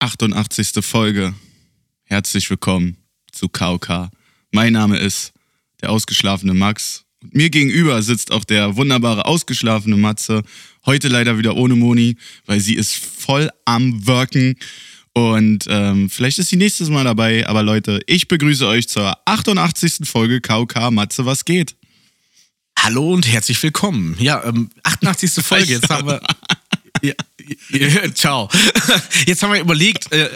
88. Folge. Herzlich willkommen zu KOK. Mein Name ist der ausgeschlafene Max. Mir gegenüber sitzt auch der wunderbare ausgeschlafene Matze. Heute leider wieder ohne Moni, weil sie ist voll am Worken. Und ähm, vielleicht ist sie nächstes Mal dabei. Aber Leute, ich begrüße euch zur 88. Folge KOK. Matze, was geht? Hallo und herzlich willkommen. Ja, ähm, 88. Folge. Jetzt haben wir. Ja, ja, ciao. Jetzt haben wir überlegt, äh,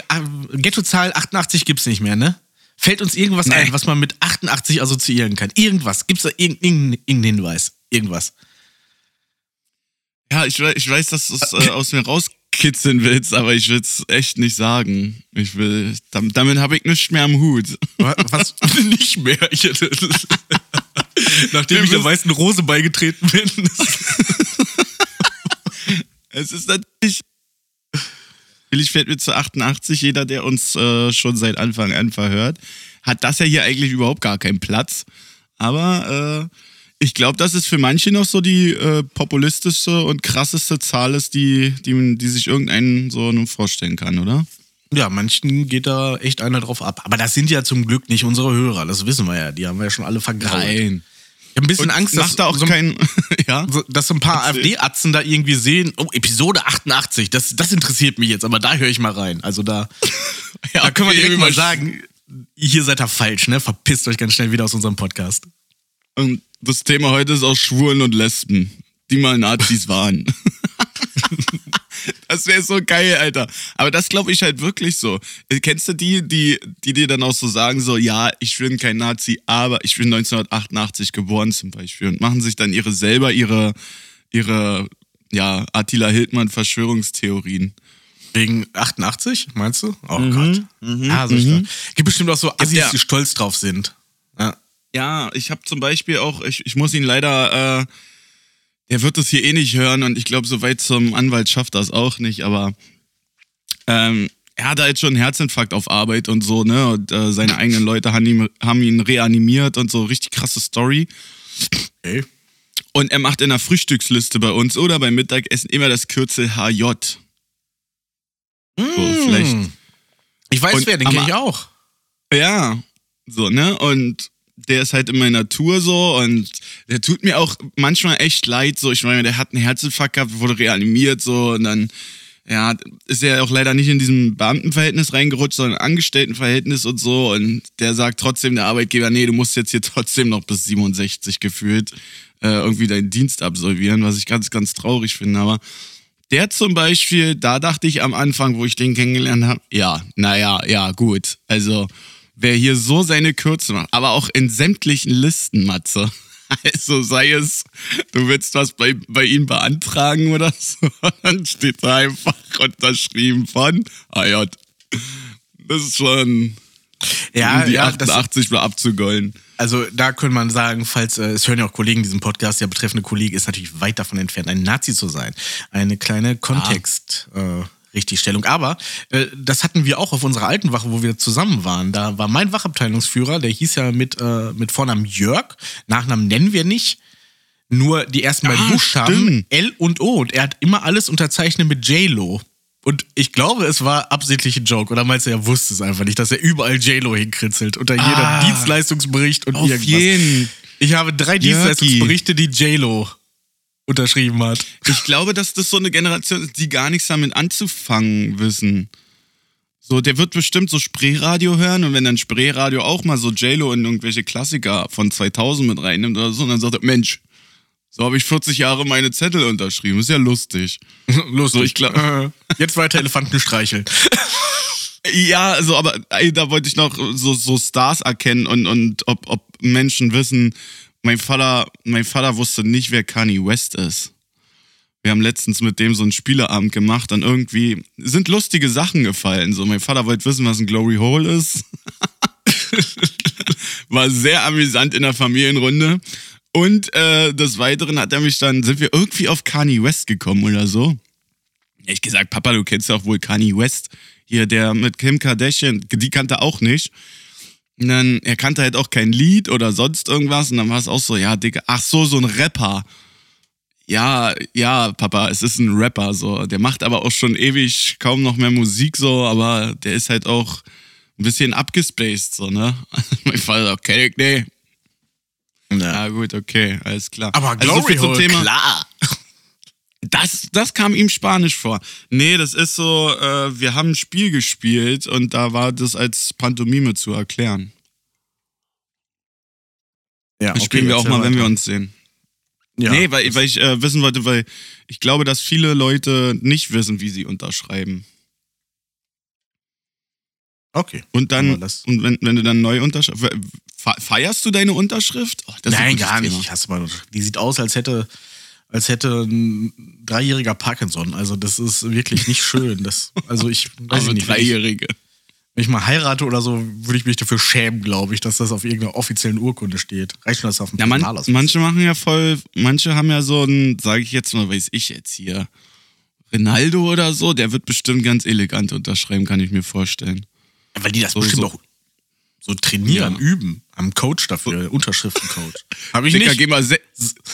Ghettozahl 88 gibt's nicht mehr, ne? Fällt uns irgendwas Nee. ein, was man mit 88 assoziieren kann? Irgendwas? Gibt's da irgendeinen irgendeinen Hinweis? Irgendwas? Ja, ich weiß, ich weiß dass du es äh, aus mir rauskitzeln willst, aber ich will es echt nicht sagen. Ich will, damit, damit habe ich nichts mehr am Hut. Wa- Was? nicht mehr. Nachdem Wir ich der weißen Rose beigetreten bin. Es ist natürlich. Natürlich fällt mir zu 88, jeder, der uns äh, schon seit Anfang an verhört, hat das ja hier eigentlich überhaupt gar keinen Platz. Aber äh, ich glaube, dass es für manche noch so die äh, populistischste und krasseste Zahl ist, die, die, die sich irgendeinen so nur vorstellen kann, oder? Ja, manchen geht da echt einer drauf ab. Aber das sind ja zum Glück nicht unsere Hörer, das wissen wir ja. Die haben wir ja schon alle vergrault. Ich habe ein bisschen Und Angst, dass, da auch so, kein. ja. so- dass so ein paar. AfD-Atzen da irgendwie sehen, oh, Episode 88, das, das interessiert mich jetzt, aber da höre ich mal rein. Also da, da können wir direkt mal sagen, hier seid ihr falsch, ne? Verpisst euch ganz schnell wieder aus unserem Podcast. Und das Thema heute ist auch Schwulen und Lesben, die mal Nazis waren. das wäre so geil, Alter. Aber das glaube ich halt wirklich so. Kennst du die, die, die dir dann auch so sagen, so, ja, ich bin kein Nazi, aber ich bin 1988 geboren zum Beispiel und machen sich dann ihre selber ihre, ihre, ja, Attila Hildmann Verschwörungstheorien. Wegen 88, meinst du? Oh Gott. ah, so stark. Gibt bestimmt auch so Assis, ja. die stolz drauf sind. Ja. Ja, ich habe zum Beispiel auch, ich, ich muss ihn leider, äh, der wird das hier eh nicht hören und ich glaube, so weit zum Anwalt schafft das auch nicht, aber ähm, er hatte halt schon einen Herzinfarkt auf Arbeit und so, ne? Und äh, seine eigenen Leute haben ihn, haben ihn reanimiert und so, richtig krasse Story. Okay. Und er macht in der Frühstücksliste bei uns oder beim Mittagessen immer das Kürzel HJ. So, vielleicht. Ich weiß Und wer, den kenne ich auch. Ja, so, ne? Und der ist halt in meiner Tour so und der tut mir auch manchmal echt leid. So, ich meine, der hat einen Herzinfarkt gehabt, wurde reanimiert so und dann, ja, ist er auch leider nicht in diesem Beamtenverhältnis reingerutscht, sondern Angestelltenverhältnis und so. Und der sagt trotzdem der Arbeitgeber, nee, du musst jetzt hier trotzdem noch bis 67 gefühlt äh, irgendwie deinen Dienst absolvieren, was ich ganz, ganz traurig finde. Aber der zum Beispiel, da dachte ich am Anfang, wo ich den kennengelernt habe, ja, naja, ja, gut. Also, wer hier so seine Kürze macht, aber auch in sämtlichen Listen, Matze. Also sei es, du willst was bei, bei ihm beantragen oder so, dann steht da einfach unterschrieben von AJ. Das ist schon Ja, um die ja, das, 88 mal abzugollen. Also da könnte man sagen, falls äh, es hören ja auch Kollegen diesen Podcast, der betreffende Kollege ist natürlich weit davon entfernt, ein Nazi zu sein. Eine kleine Kontext. Äh, Richtigstellung. Aber äh, das hatten wir auch auf unserer alten Wache, wo wir zusammen waren. Da war mein Wachabteilungsführer, der hieß ja mit, äh, mit Vornamen Jörg. Nachnamen nennen wir nicht. Nur die ersten beiden Ah, Buchstaben stimmt. L und O. Und er hat immer alles unterzeichnet mit J-Lo. Und ich glaube, es war absichtlich ein Joke. Oder meinst du, er wusste es einfach nicht, dass er überall J-Lo hinkritzelt. Unter jedem Ah, Dienstleistungsbericht und Auf irgendwas. jeden. Ich habe drei Jörgi. Dienstleistungsberichte, die J-Lo unterschrieben hat. Ich glaube, dass das so eine Generation ist, die gar nichts damit anzufangen wissen. So, der wird bestimmt so Spreeradio hören und wenn dann Spreeradio auch mal so J-Lo in irgendwelche Klassiker von 2000 mit reinnimmt oder so, dann sagt er, Mensch, so habe ich 40 Jahre meine Zettel unterschrieben. Ist ja lustig. Lustig. So, ich glaub- Äh, Jetzt weiter Elefanten streicheln. Ja, also, aber ey, da wollte ich noch so, so Stars erkennen und, und ob, ob Menschen wissen, mein Vater, mein Vater wusste nicht, wer Kanye West ist. Wir haben letztens mit dem so einen Spieleabend gemacht und irgendwie sind lustige Sachen gefallen. So, mein Vater wollte wissen, was ein Glory Hole ist. War sehr amüsant in der Familienrunde. Und äh, des Weiteren hat er mich dann, sind wir irgendwie auf Kanye West gekommen oder so. Ich gesagt, Papa, du kennst ja auch wohl Kanye West. Hier, der mit Kim Kardashian, die kannte auch nicht. Und dann, er kannte halt auch kein Lied oder sonst irgendwas. Und dann war es auch so, ja, Digga, ach so, so ein Rapper. Ja, ja, Papa, es ist ein Rapper, so. Der macht aber auch schon ewig kaum noch mehr Musik, so, aber der ist halt auch ein bisschen abgespaced, so, ne? mein Vater, okay, nee. Ja, gut, okay, alles klar. Aber Also so Glory viel zum Hole, Thema. klar. Das, das kam ihm Spanisch vor. Nee, das ist so, äh, wir haben ein Spiel gespielt und da war das als Pantomime zu erklären. Ja, Das spielen wir auch mal, wenn wir uns sehen. Ja. Nee, weil, weil ich äh, wissen wollte, weil ich glaube, dass viele Leute nicht wissen, wie sie unterschreiben. Okay. Und dann, und wenn, wenn du dann neu unterschreibst, feierst du deine Unterschrift? Oh, Nein, gar nicht. Hast du mal, die sieht aus, als hätte, als hätte ein dreijähriger Parkinson. Also das ist wirklich nicht schön. Das, also ich weiß ich nicht. Dreijährige. wenn ich mal heirate oder so, würde ich mich dafür schämen, glaube ich, dass das auf irgendeiner offiziellen Urkunde steht. Reicht schon, dass das auf dem Ja, man, manche machen ja voll, manche haben ja so ein, sage ich jetzt mal, weiß ich jetzt hier, Rinaldo oder so, der wird bestimmt ganz elegant unterschreiben, kann ich mir vorstellen. Ja, Weil die das So- bestimmt so- auch so trainieren, Ja. üben. Am Coach dafür, Unterschriftencoach. Habe ich Dicker, nicht. geh mal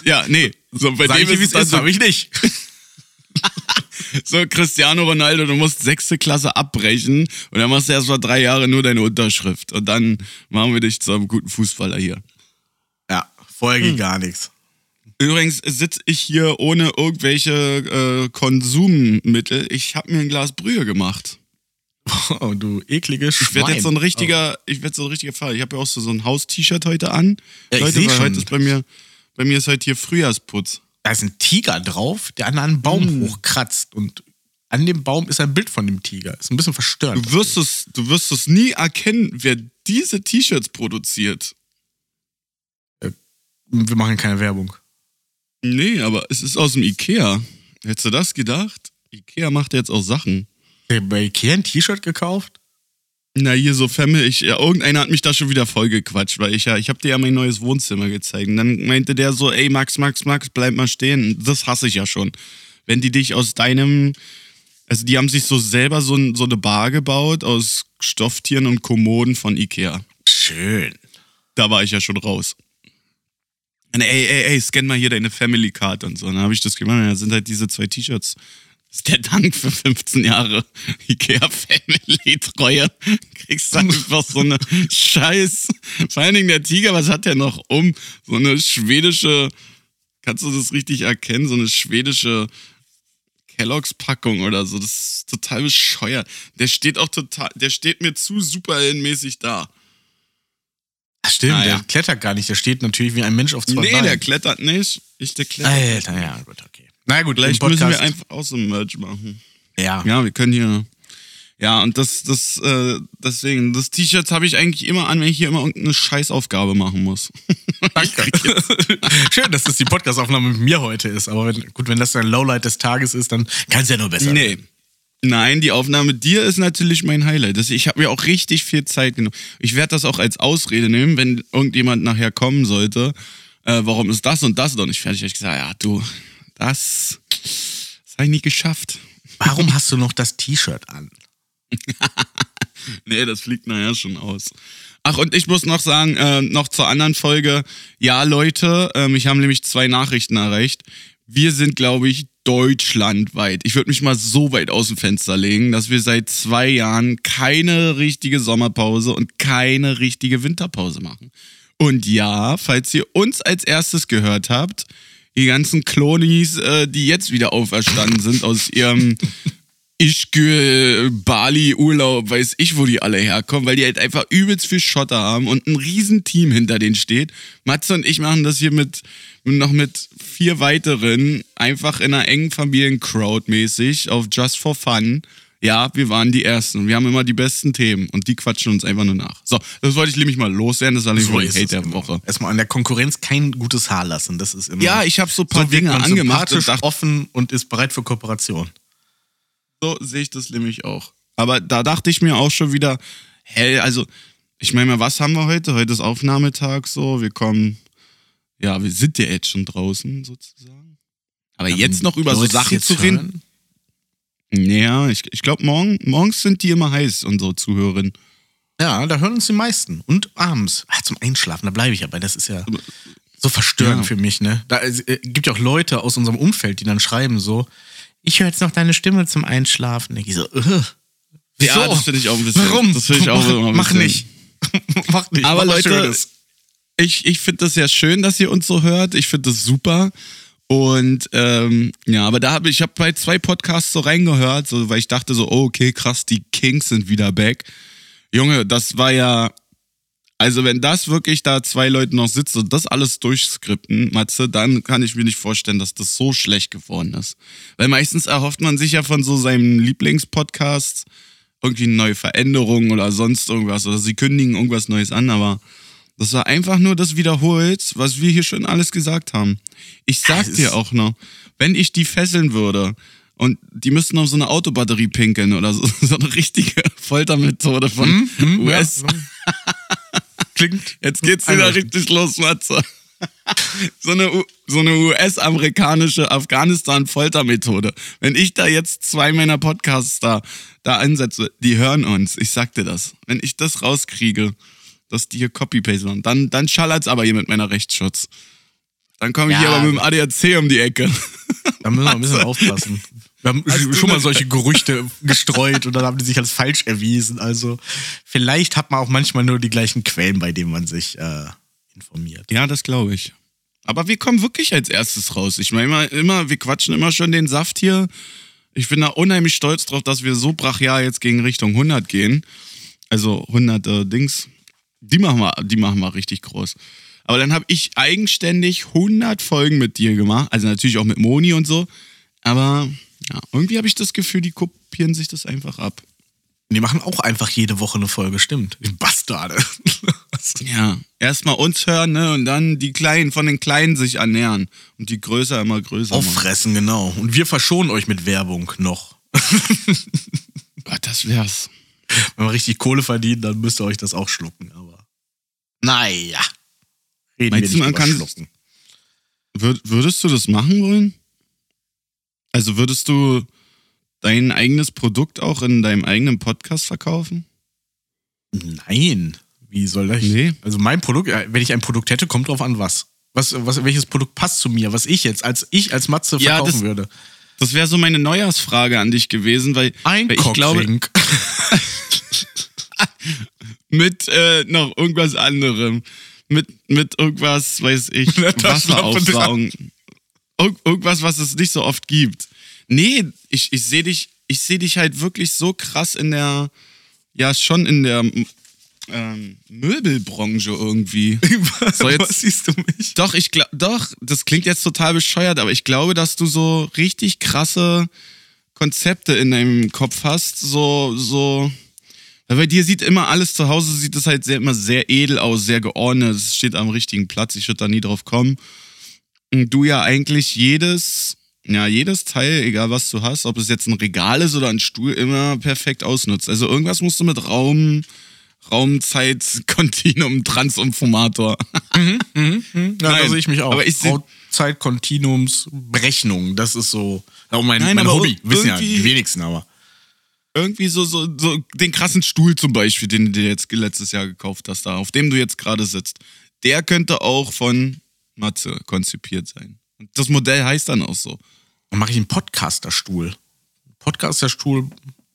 Ja, nee. So, bei Sag dem ich dir, ist wie es so, habe ich nicht. so, Cristiano Ronaldo, du musst sechste Klasse abbrechen und dann machst du erst mal drei Jahre nur deine Unterschrift. Und dann machen wir dich zu einem guten Fußballer hier. Ja, vorher ging gar nichts. Übrigens sitze ich hier ohne irgendwelche äh, Konsummittel. Ich habe mir ein Glas Brühe gemacht. Oh, du eklige Schwein. Ich werde jetzt so ein richtiger, ich werde so ein richtiger Fall. Ich habe ja auch so, so ein Haus-T-Shirt heute an. Ja, ich Leute, weil schon. heute ist bei mir, bei mir ist heute hier Frühjahrsputz. Da ist ein Tiger drauf, der an einem Baum Hm. hochkratzt und an dem Baum ist ein Bild von dem Tiger. Ist ein bisschen verstörend. Du wirst es, du wirst es nie erkennen, wer diese T-Shirts produziert. Wir machen keine Werbung. Nee, aber es ist aus dem Ikea. Hättest du das gedacht? Ikea macht jetzt auch Sachen. Der bei Ikea ein T-Shirt gekauft? Na, hier so Family, ich, ja, irgendeiner hat mich da schon wieder vollgequatscht, weil ich ja, ich habe dir ja mein neues Wohnzimmer gezeigt. Und dann meinte der so, ey, Max, Max, Max, bleib mal stehen. Das hasse ich ja schon. Wenn die dich aus deinem, also die haben sich so selber so, so eine Bar gebaut aus Stofftieren und Kommoden von Ikea. Schön. Da war ich ja schon raus. Und ey, ey, ey, scan mal hier deine Family Card und so. Dann habe ich das gemacht. Da sind halt diese zwei T-Shirts. Ist der Dank für 15 Jahre Ikea Family Treue. Kriegst du einfach so eine Scheiß. Vor allen Dingen der Tiger, was hat der noch um? So eine schwedische, kannst du das richtig erkennen? So eine schwedische Kelloggs Packung oder so. Das ist total bescheuert. Der steht auch total, der steht mir zu superheldenmäßig da. Ach, stimmt, Ah, der ja. klettert gar nicht. Der steht natürlich wie ein Mensch auf zwei Nee, Beinen. der klettert nicht. Ich, der klettert. Alter, ja, gut, okay. Na gut, Vielleicht müssen wir einfach auch so ein Merch machen. ja. Ja, wir können hier. Ja, und das, das, äh, deswegen, das T-Shirt habe ich eigentlich immer an, wenn ich hier immer irgendeine Scheißaufgabe machen muss. Danke. Schön, dass das die Podcastaufnahme mit mir heute ist. Aber wenn, gut, wenn das dein Lowlight des Tages ist, dann kann es ja nur besser Nee. Nein, die Aufnahme mit dir ist natürlich mein Highlight. Das, ich habe mir auch richtig viel Zeit genommen. Ich werde das auch als Ausrede nehmen, wenn irgendjemand nachher kommen sollte. Äh, warum ist das und das noch nicht fertig? Ich gesagt, ja, du, das, das habe ich nicht geschafft. Warum hast du noch das T-Shirt an? Nee, das fliegt nachher schon aus. Ach, und ich muss noch sagen, äh, noch zur anderen Folge. Ja, Leute, ähm, ich habe nämlich zwei Nachrichten erreicht. Wir sind, glaube ich, deutschlandweit. Ich würde mich mal so weit aus dem Fenster legen, dass wir seit zwei Jahren keine richtige Sommerpause und keine richtige Winterpause machen. Und ja, falls ihr uns als erstes gehört habt, die ganzen Klonis, äh, die jetzt wieder auferstanden sind aus ihrem Ischgl, Bali, Urlaub, weiß ich, wo die alle herkommen, weil die halt einfach übelst viel Schotter haben und ein Riesenteam hinter denen steht. Matze und ich machen das hier mit, noch mit vier weiteren, einfach in einer engen Familiencrowd mäßig, auf Just for Fun. Ja, wir waren die Ersten. Wir haben immer die besten Themen und die quatschen uns einfach nur nach. So, das wollte ich nämlich mal loswerden. Das war nämlich So ist Hate der immer. Woche. Erstmal an der Konkurrenz kein gutes Haar lassen. Das ist immer. Ja, ich habe so ein paar so Dinge angemacht und dachte, offen und ist bereit für Kooperation. So sehe ich das nämlich auch. Aber da dachte ich mir auch schon wieder, hell, also, ich meine mal, was haben wir heute? Heute ist Aufnahmetag so, wir kommen, ja, wir sind ja jetzt schon draußen sozusagen. Aber jetzt noch über so Sachen zu reden. hören? Naja, ich, ich glaube, morgen, morgens sind die immer heiß, unsere Zuhörerinnen. Ja, da hören uns die meisten. Und abends. Ah, zum Einschlafen, da bleibe ich aber. Das ist ja so verstörend Ja. für mich, ne? Da es, äh, gibt ja auch Leute aus unserem Umfeld, die dann schreiben so, ich höre jetzt noch deine Stimme zum Einschlafen. Ich so, äh, Ja, wieso? das finde ich auch ein bisschen- Warum? das finde ich auch mach, immer ein Mach bisschen- nicht. mach nicht. Aber mach Leute, Schönes. ich, ich finde das ja schön, dass ihr uns so hört. Ich finde das super. Und ähm, ja, aber da habe ich habe bei zwei Podcasts so reingehört, so, weil ich dachte so, oh, okay, krass, die Kings sind wieder back. Junge, das war ja, also wenn das wirklich da zwei Leute noch sitzen und das alles durchskripten, Matze, dann kann ich mir nicht vorstellen, dass das so schlecht geworden ist. Weil meistens erhofft man sich ja von so seinem Lieblingspodcast irgendwie eine neue Veränderung oder sonst irgendwas. Oder sie kündigen irgendwas Neues an, aber das war einfach nur das wiederholt, was wir hier schon alles gesagt haben. Ich sag es dir auch noch, wenn ich die fesseln würde und die müssten auf so eine Autobatterie pinkeln oder so, so eine richtige Foltermethode von US. Hm? Ja, klingt. Jetzt geht's wieder richtig los, Matze. So eine, U- so eine US-amerikanische Afghanistan-Foltermethode. Wenn ich da jetzt zwei meiner Podcasts da, da ansetze, die hören uns. Ich sag dir das. Wenn ich das rauskriege, dass die hier Copy-Paste machen, dann, dann schallert's aber hier mit meiner Rechtsschutz. Dann komme ich Ja. hier aber mit dem ADAC um die Ecke. Da müssen wir ein bisschen aufpassen. Wir haben Hast schon mal solche Gerüchte gestreut und dann haben die sich als falsch erwiesen. Also vielleicht hat man auch manchmal nur die gleichen Quellen, bei denen man sich äh, informiert. Ja, das glaube ich. Aber wir kommen wirklich als erstes raus. Ich meine immer, immer, wir quatschen immer schon den Saft hier. Ich bin da unheimlich stolz drauf, dass wir so brachial jetzt gegen Richtung 100 gehen. Also 100 äh, Dings. Die machen wir, die machen wir richtig groß. Aber dann habe ich eigenständig 100 Folgen mit dir gemacht. Also natürlich auch mit Moni und so. Aber ja, irgendwie habe ich das Gefühl, die kopieren sich das einfach ab. Die machen auch einfach jede Woche eine Folge, stimmt. Die Bastarde. Ja, erstmal uns hören, ne? Und dann die Kleinen von den Kleinen sich ernähren. Und die größer immer größer. machen. Auffressen, genau. Und wir verschonen euch mit Werbung noch. Gott, das wär's. Wenn wir richtig Kohle verdienen, dann müsst ihr euch das auch schlucken. Aber naja. Reden Meinst wir du, nicht man Schlucken. Wür würdest du das machen wollen? Also würdest du dein eigenes Produkt auch in deinem eigenen Podcast verkaufen? Nein. Wie soll das? Nee. Also mein Produkt, äh, wenn ich ein Produkt hätte, kommt drauf an, was. Was, was, welches Produkt passt zu mir, was ich jetzt als ich als Matze Ja, verkaufen das- würde. Das wäre so meine Neujahrsfrage an dich gewesen, weil, Ein weil ich glaube. mit äh, noch irgendwas anderem. Mit, mit irgendwas, weiß ich, Wasseraufsaugen. Ir irgendwas, was es nicht so oft gibt. Nee, ich, ich sehe dich, ich sehe dich halt wirklich so krass in der, ja, schon in der ähm, Möbelbranche irgendwie. was, So, jetzt- was siehst du mich? Doch, ich glaube, doch, das klingt jetzt total bescheuert, aber ich glaube, dass du so richtig krasse Konzepte in deinem Kopf hast, so, so. Weil bei dir sieht immer alles zu Hause, sieht es halt sehr, immer sehr edel aus, sehr geordnet, es steht am richtigen Platz, ich würde da nie drauf kommen. Und du ja eigentlich jedes, ja, jedes Teil, egal was du hast, ob es jetzt ein Regal ist oder ein Stuhl, immer perfekt ausnutzt. Also irgendwas musst du mit Raum, Raumzeit, Kontinuum, Transformator. Ja, Nein, da sehe ich mich auch. aber ich seh- Zeitkontinuums Berechnung, das ist so auch mein, Nein, mein Hobby. Wissen ja die wenigsten, aber. Irgendwie so, so, so den krassen Stuhl zum Beispiel, den du dir jetzt letztes Jahr gekauft hast, da, auf dem du jetzt gerade sitzt, der könnte auch von Matze konzipiert sein. Und das Modell heißt dann auch so. Dann mache ich einen Podcasterstuhl. Podcasterstuhl.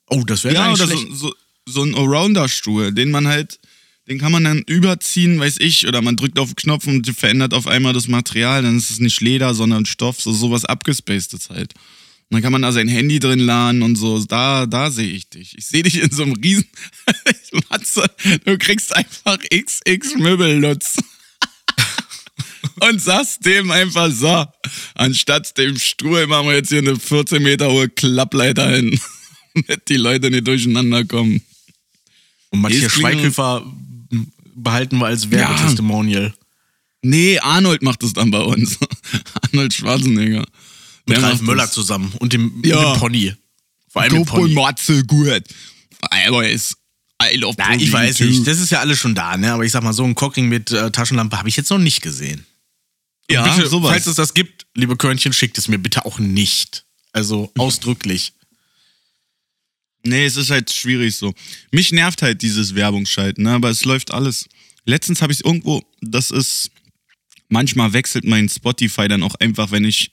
Oh, das wäre Ja, nicht oder schlecht. so, so, so ein Allrounder-Stuhl, den man halt, den kann man dann überziehen, weiß ich, oder man drückt auf den Knopf und verändert auf einmal das Material, dann ist es nicht Leder, sondern Stoff, so sowas abgespacedes halt. Und dann kann man da sein Handy drin laden und so, da, da sehe ich dich. Ich sehe dich in so einem riesen, Matze, du kriegst einfach XX Möbellutz. und sagst dem einfach so, anstatt dem Stuhl machen wir jetzt hier eine 14 Meter hohe Klappleiter hin, damit die Leute nicht durcheinander kommen. Und Matthias Schweighöfer behalten wir als Werbetestimonial. Nee, Arnold macht es dann bei uns. Arnold Schwarzenegger. Mit Ralf Möller das. zusammen und dem, Ja. dem Pony. Vor allem dem GoPro Pony. Matze, gut. Aber ist I love Ja, ich weiß nicht, das ist ja alles schon da, ne? Aber ich sag mal, so ein Cockring mit äh, Taschenlampe habe ich jetzt noch nicht gesehen. Und Ja, bitte, sowas. falls es das gibt, liebe Körnchen, schickt es mir bitte auch nicht. Also ausdrücklich. Nee, es ist halt schwierig so. Mich nervt halt dieses Werbungsschalten, ne? aber es läuft alles. Letztens habe ich es irgendwo, das ist, manchmal wechselt mein Spotify dann auch einfach, wenn ich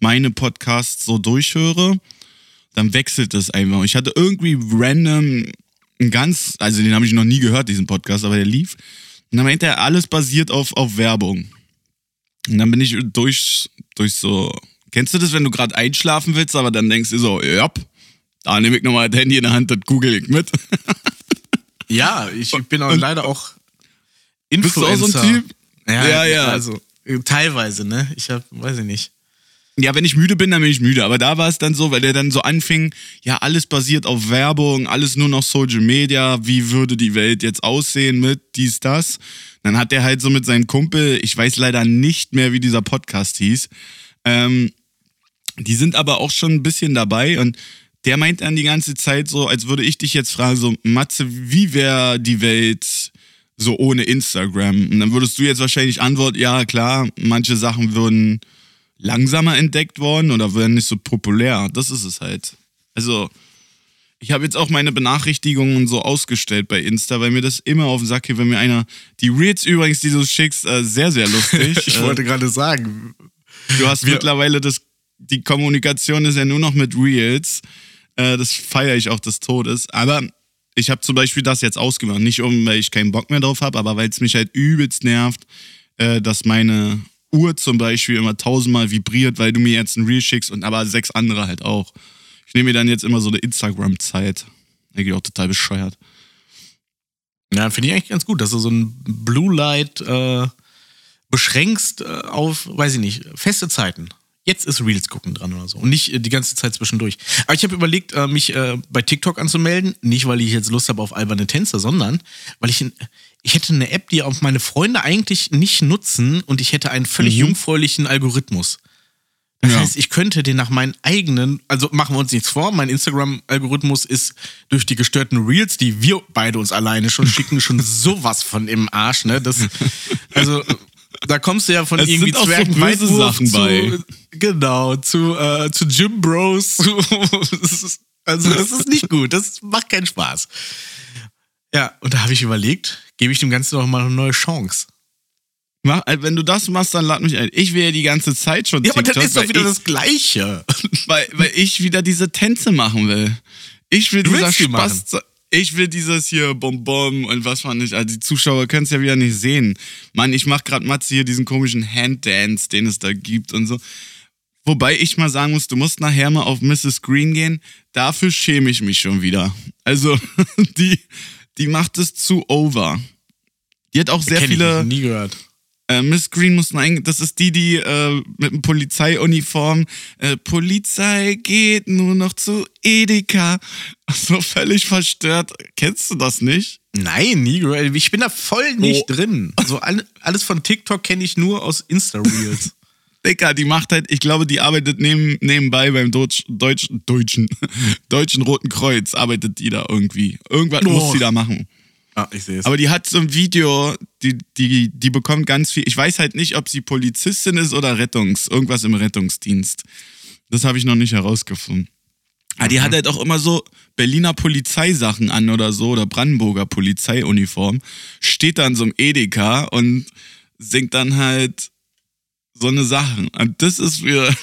meine Podcasts so durchhöre, dann wechselt es einfach. Ich hatte irgendwie random ein ganz, also den habe ich noch nie gehört, diesen Podcast, aber der lief. Und dann meinte er, alles basiert auf, auf Werbung. Und dann bin ich durch, durch so, kennst du das, wenn du gerade einschlafen willst, aber dann denkst du so, ja, da nehme ich nochmal das Handy in der Hand, das google ich mit. Ja, ich bin auch Und- leider auch Bist du Influencer. auch so ein Typ? Ja, Ja, ja. Also äh, teilweise, ne? Ich hab, weiß ich nicht. Ja, wenn ich müde bin, dann bin ich müde. Aber da war es dann so, weil der dann so anfing, ja, alles basiert auf Werbung, alles nur noch Social Media, wie würde die Welt jetzt aussehen mit dies, das. Dann hat der halt so mit seinem Kumpel, ich weiß leider nicht mehr, wie dieser Podcast hieß, ähm, die sind aber auch schon ein bisschen dabei und der meint dann die ganze Zeit so, als würde ich dich jetzt fragen, so, Matze, wie wäre die Welt so ohne Instagram? Und dann würdest du jetzt wahrscheinlich antworten, ja, klar, manche Sachen würden langsamer entdeckt worden oder werden nicht so populär. Das ist es halt. Also, ich habe jetzt auch meine Benachrichtigungen so ausgestellt bei Insta, weil mir das immer auf den Sack geht, wenn mir einer. Die Reels übrigens, die du schickst, äh, sehr, sehr lustig. Ich Äh, wollte gerade sagen, Du hast Wir- mittlerweile das, die Kommunikation ist ja nur noch mit Reels. Äh, das feiere ich auch des Todes. Aber ich habe zum Beispiel das jetzt ausgemacht. Nicht um, weil ich keinen Bock mehr drauf habe, aber weil es mich halt übelst nervt, äh, dass meine Uhr zum Beispiel immer tausendmal vibriert, weil du mir jetzt ein Reel schickst und aber sechs andere halt auch. Ich nehme mir dann jetzt immer so eine Instagram-Zeit. Eigentlich auch total bescheuert. ja, finde ich eigentlich ganz gut, dass du so ein Blue Light äh, beschränkst äh, auf, weiß ich nicht, feste Zeiten. Jetzt ist Reels gucken dran oder so. Und nicht äh, die ganze Zeit zwischendurch. Aber ich habe überlegt, äh, mich äh, bei TikTok anzumelden. Nicht, weil ich jetzt Lust habe auf alberne Tänze, sondern weil ich, ich hätte eine App, die auch meine Freunde eigentlich nicht nutzen und ich hätte einen völlig jungfräulichen Algorithmus. Das Ja. heißt, ich könnte den nach meinen eigenen, also machen wir uns nichts vor, mein Instagram-Algorithmus ist durch die gestörten Reels, die wir beide uns alleine schon schicken, schon sowas von im Arsch, ne? Das, also, da kommst du ja von Es irgendwie sind auch so Zwergen böse Weitwurf Sachen zu, bei. Genau, zu, äh, zu Gym Bros. Zu, das ist, also, das ist nicht gut, das macht keinen Spaß. Ja, und da habe ich überlegt, gebe ich dem Ganzen noch mal eine neue Chance. Mach, äh, wenn du das machst, dann lad mich ein. Ich will ja die ganze Zeit schon Ja, aber das ist doch wieder ich, das Gleiche. weil, weil ich wieder diese Tänze machen will. Ich will Du dieser willst die Spaß. Ich will dieses hier Bonbon und was fand ich. Also die Zuschauer können es ja wieder nicht sehen. Mann, ich mach grad Matze hier diesen komischen Handdance, den es da gibt und so. Wobei ich mal sagen muss, du musst nachher mal auf Mrs. Green gehen. Dafür schäme ich mich schon wieder. Also, die, die macht es zu over. Die hat auch sehr Kenn viele. Ich nie gehört. Äh, Miss Green muss ein, das ist die, die äh, mit einem Polizeiuniform, äh, Polizei geht nur noch zu Edeka. So völlig verstört. Kennst du das nicht? Nein, nie gehört. Ich bin da voll nicht Oh. drin. Also all, alles von TikTok kenne ich nur aus Insta-Reels. Dicker, die macht halt, ich glaube, die arbeitet neben, nebenbei beim Deutsch, Deutsch, Deutschen, Deutschen Roten Kreuz, arbeitet die da irgendwie. Irgendwas Oh. muss sie da machen. ah, ich sehe es. Aber die hat so ein Video, die, die, die bekommt ganz viel. Ich weiß halt nicht, ob sie Polizistin ist oder Rettungs, irgendwas im Rettungsdienst. Das habe ich noch nicht herausgefunden. Aber die hat halt auch immer so Berliner Polizeisachen an oder so oder Brandenburger Polizeiuniform. Steht dann so im Edeka und singt dann halt so eine Sachen. Und das ist für.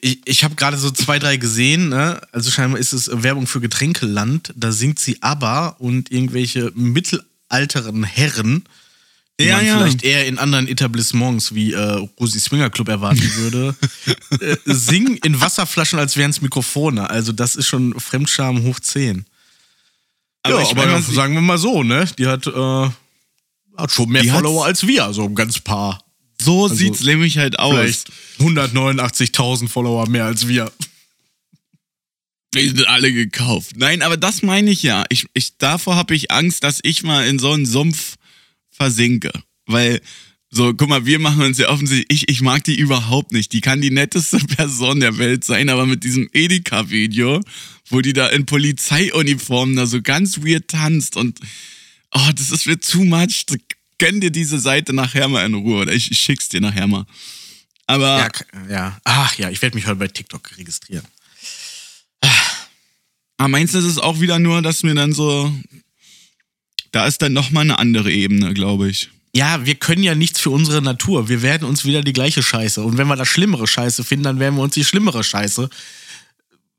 Ich, ich habe gerade so zwei, drei gesehen. Ne? Also scheinbar ist es Werbung für Getränkeland. Da singt sie aber und irgendwelche mittelalteren Herren, die Ja, man ja. vielleicht eher in anderen Etablissements wie äh, Rosi Swinger Club erwarten würde, äh, singen in Wasserflaschen, als wären es Mikrofone. Also das ist schon Fremdscham hoch 10. Aber ja, aber meine, sagen wir mal so, ne? Die hat, äh, hat schon mehr Follower als wir, so ein ganz paar. So sieht's nämlich halt aus. Vielleicht 189.000 Follower mehr als wir. Die sind alle gekauft. Nein, aber das meine ich ja. Ich, ich, davor habe ich Angst, dass ich mal in so einen Sumpf versinke. Weil, so, guck mal, wir machen uns ja offensichtlich, ich, ich mag die überhaupt nicht. Die kann die netteste Person der Welt sein, aber mit diesem Edeka-Video, wo die da in Polizeiuniformen da so ganz weird tanzt und, oh, das ist mir too much. Gönn dir diese Seite nachher mal in Ruhe oder ich, ich schick's dir nachher mal. Aber, Ja, ja. Ach ja, ich werde mich heute bei TikTok registrieren. Aber meinst du, das ist auch wieder nur, dass mir dann so. Da ist dann nochmal eine andere Ebene, glaube ich. Ja, wir können ja nichts für unsere Natur. Wir werden uns wieder die gleiche Scheiße. Und wenn wir das schlimmere Scheiße finden, dann werden wir uns die schlimmere Scheiße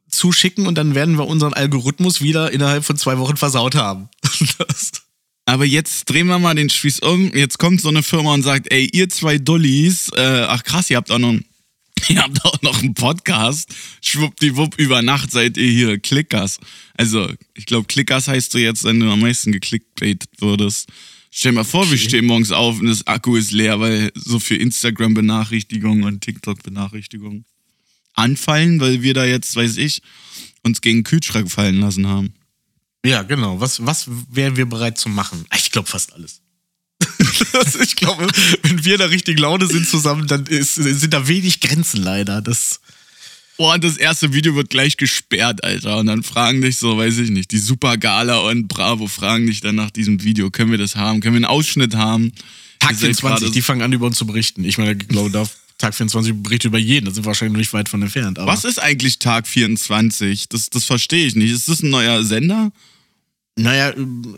zuschicken und dann werden wir unseren Algorithmus wieder innerhalb von zwei Wochen versaut haben. Das Aber jetzt drehen wir mal den Spieß um. Jetzt kommt so eine Firma und sagt, ey, ihr zwei Dullis, äh, ach krass, ihr habt auch noch, ihr habt auch noch einen Podcast. Schwuppdiwupp, über Nacht seid ihr hier Klickers. Also, ich glaube, Klickers heißt du jetzt, wenn du am meisten geklickbaitet würdest. Stell dir mal vor, wir stehen morgens auf und das Akku ist leer, weil so viel Instagram-Benachrichtigungen und TikTok-Benachrichtigungen anfallen, weil wir da jetzt, weiß ich, uns gegen den Kühlschrank fallen lassen haben. Ja, genau. Was, was wären wir bereit zu machen? Ich glaube fast alles. ich glaube, wenn wir in der richtigen Laune sind zusammen, dann ist, sind da wenig Grenzen leider. Das Boah, und das erste Video wird gleich gesperrt, Alter. Und dann fragen dich so, weiß ich nicht, die Super Gala und Bravo fragen dich dann nach diesem Video, können wir das haben? Können wir einen Ausschnitt haben? Tag Ihr seid 24, gerade- die fangen an, über uns zu berichten. Ich meine, ich glaube, da Tag 24 berichtet über jeden. Da sind wir wahrscheinlich noch nicht weit von entfernt. Was ist eigentlich Tag 24? Das, das verstehe ich nicht. Ist das ein neuer Sender? Naja,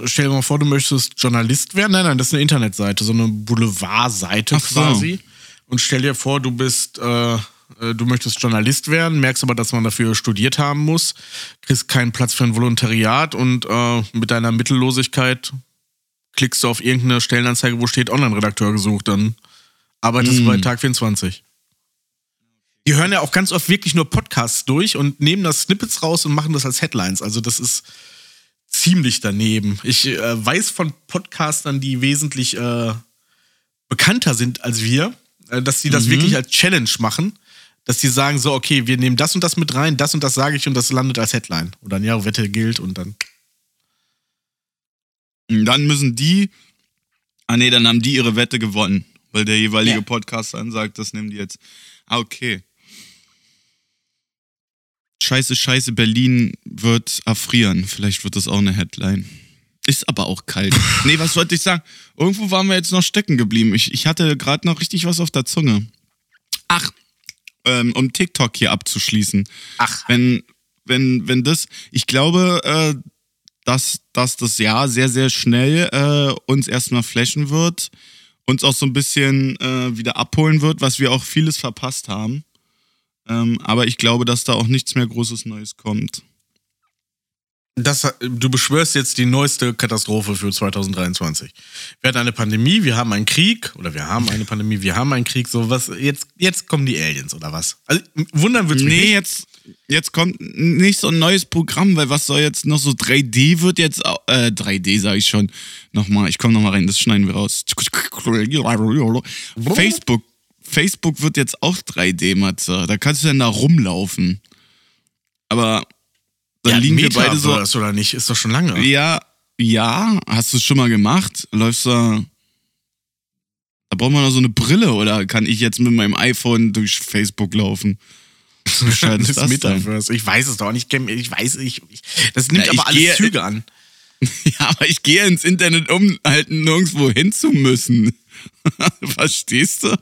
stell dir mal vor, du möchtest Journalist werden. Nein, nein, das ist eine Internetseite, so eine Boulevardseite so. quasi. Und stell dir vor, du bist, äh, äh, du möchtest Journalist werden, merkst aber, dass man dafür studiert haben muss, kriegst keinen Platz für ein Volontariat und äh, mit deiner Mittellosigkeit klickst du auf irgendeine Stellenanzeige, wo steht Online-Redakteur gesucht, dann arbeitest du bei Tag 24. Die hören ja auch ganz oft wirklich nur Podcasts durch und nehmen das Snippets raus und machen das als Headlines. Also das ist ziemlich daneben. Ich äh, weiß von Podcastern, die wesentlich äh, bekannter sind als wir, äh, dass die das wirklich als Challenge machen. Dass die sagen so, okay, wir nehmen das und das mit rein, das und das sage ich und das landet als Headline. Und dann, ja, Wette gilt und dann. Und Dann müssen die. Ah, nee, dann haben die ihre Wette gewonnen. Weil der jeweilige Ja. Podcaster dann sagt, das nehmen die jetzt. Ah, okay. Scheiße, scheiße, Berlin wird erfrieren. Vielleicht wird das auch eine Headline. Ist aber auch kalt. nee, was wollte ich sagen? Irgendwo waren wir jetzt noch stecken geblieben. Ich, ich hatte gerade noch richtig was auf der Zunge. Ach, ähm, um TikTok hier abzuschließen. Ach. Wenn, wenn, wenn das, ich glaube, äh, dass, dass das Jahr sehr, sehr schnell äh, uns erstmal flashen wird, uns auch so ein bisschen äh, wieder abholen wird, was wir auch vieles verpasst haben. Ähm, aber ich glaube, dass da auch nichts mehr Großes Neues kommt. Das, du beschwörst jetzt die neueste Katastrophe für 2023. Wir hatten eine Pandemie, wir haben einen Krieg, oder wir haben eine Pandemie, wir haben einen Krieg, so was, jetzt, jetzt kommen die Aliens, oder was? Also, wundern wird's mich Nee, nicht. jetzt, jetzt kommt nicht so ein neues Programm, weil was soll jetzt noch so 3D wird jetzt, äh, 3D sage ich schon. Nochmal, ich komme nochmal rein, das schneiden wir raus. Facebook, Facebook wird jetzt auch 3D, Matze. Da kannst du dann da rumlaufen. Aber dann ja, liegen wir beide so. Metaverse, oder nicht? Ist doch schon lange. Ja, ja, hast du es schon mal gemacht? Läufst da. Da braucht man noch so eine Brille oder kann ich jetzt mit meinem iPhone durch Facebook laufen? Bescheuert ist das denn? Metaverse. Ich weiß es doch nicht. Ich, weiß, ich, ich das nimmt Ja, aber alles gehe- Züge an. Ja, aber ich gehe ins Internet, um halt nirgendwo hin zu müssen. Verstehst du?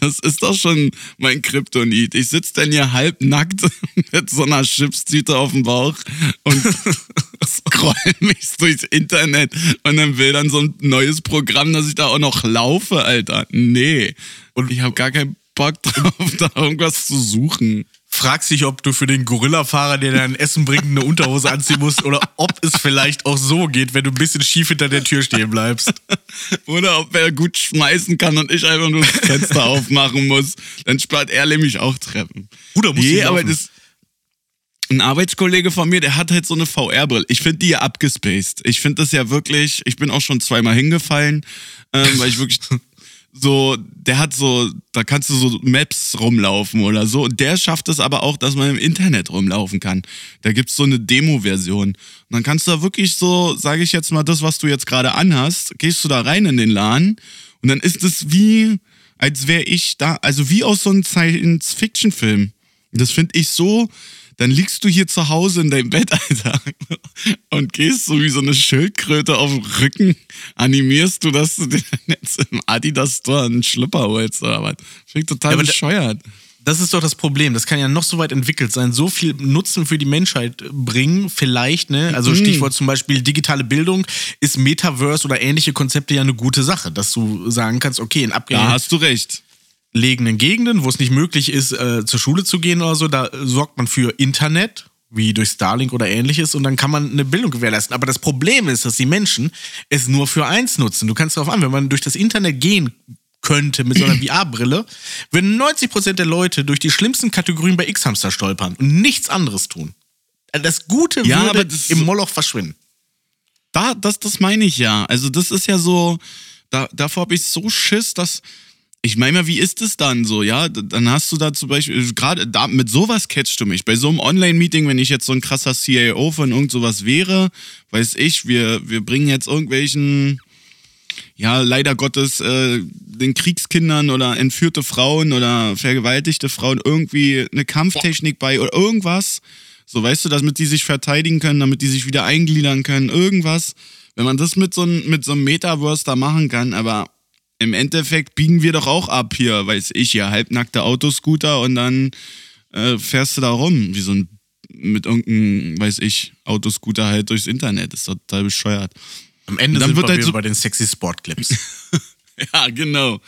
Das ist doch schon mein Kryptonit. Ich sitze dann hier halbnackt mit so einer Chipstüte auf dem Bauch und scroll mich durchs Internet und dann will dann so ein neues Programm, dass ich da auch noch laufe, Alter. Nee. Und ich habe gar keinen Bock drauf, da irgendwas zu suchen. Fragst dich, ob du für den Gorilla-Fahrer, der dein Essen bringt, eine Unterhose anziehen musst oder ob es vielleicht auch so geht, wenn du ein bisschen schief hinter der Tür stehen bleibst. Oder ob er gut schmeißen kann und ich einfach nur das Fenster aufmachen muss. Dann spart er nämlich auch Treppen. Bruder, musst du Nee, aber das. Ein Arbeitskollege von mir, der hat halt so eine VR-Brille. Ich finde die ja abgespaced. Ich finde das ja wirklich, ich bin auch schon zweimal hingefallen, ähm, weil ich wirklich so, der hat so, da kannst du so Maps rumlaufen oder so. Und der schafft es aber auch, dass man im Internet rumlaufen kann. Da gibt's so eine Demo-Version. Und dann kannst du da wirklich so, sage ich jetzt mal, das, was du jetzt gerade anhast, gehst du da rein in den Laden und dann ist es wie, als wäre ich da, also wie aus so einem Science-Fiction-Film. Das finde ich so, dann liegst du hier zu Hause in deinem Bett, Alter, und gehst so wie so eine Schildkröte auf dem Rücken, animierst du, dass du dir jetzt im Adidas Store einen Schlüpper holst oder was. Ich total Ja, da- bescheuert. Das ist doch das Problem. Das kann ja noch so weit entwickelt sein, so viel Nutzen für die Menschheit bringen, vielleicht, ne? Also Mhm. Stichwort zum Beispiel digitale Bildung, ist Metaverse oder ähnliche Konzepte ja eine gute Sache, dass du sagen kannst, okay, in Da abgelegenen hast du recht. Gegenden, wo es nicht möglich ist, äh, zur Schule zu gehen oder so, da sorgt man für Internet, wie durch Starlink oder ähnliches, und dann kann man eine Bildung gewährleisten. Aber das Problem ist, dass die Menschen es nur für eins nutzen. Du kannst darauf an, wenn man durch das Internet gehen könnte mit so einer VR-Brille, würden 90% der Leute durch die schlimmsten Kategorien bei X-Hamster stolpern und nichts anderes tun. Das Gute Ja, würde aber das- im Moloch verschwinden. Da, das, das meine ich ja. Also das ist ja so, da, davor habe ich so Schiss, dass, ich meine mal, wie ist es dann so, ja? Dann hast du da zum Beispiel, gerade da, mit sowas catchst du mich. Bei so einem Online-Meeting, wenn ich jetzt so ein krasser CIO von irgend sowas wäre, weiß ich, wir, wir bringen jetzt irgendwelchen, ja, leider Gottes, äh, den Kriegskindern oder entführte Frauen oder vergewaltigte Frauen irgendwie eine Kampftechnik bei oder irgendwas. So, weißt du, damit die sich verteidigen können, damit die sich wieder eingliedern können, irgendwas. Wenn man das mit so, mit so einem Metaverse da machen kann, aber im Endeffekt biegen wir doch auch ab hier, weiß ich ja, halbnackte Autoscooter und dann äh, fährst du da rum, wie so ein, mit irgendeinem, weiß ich, Autoscooter halt durchs Internet. Das ist total bescheuert. Am Ende Dann sind wird wir halt so- bei den sexy Sportclips. Ja, genau.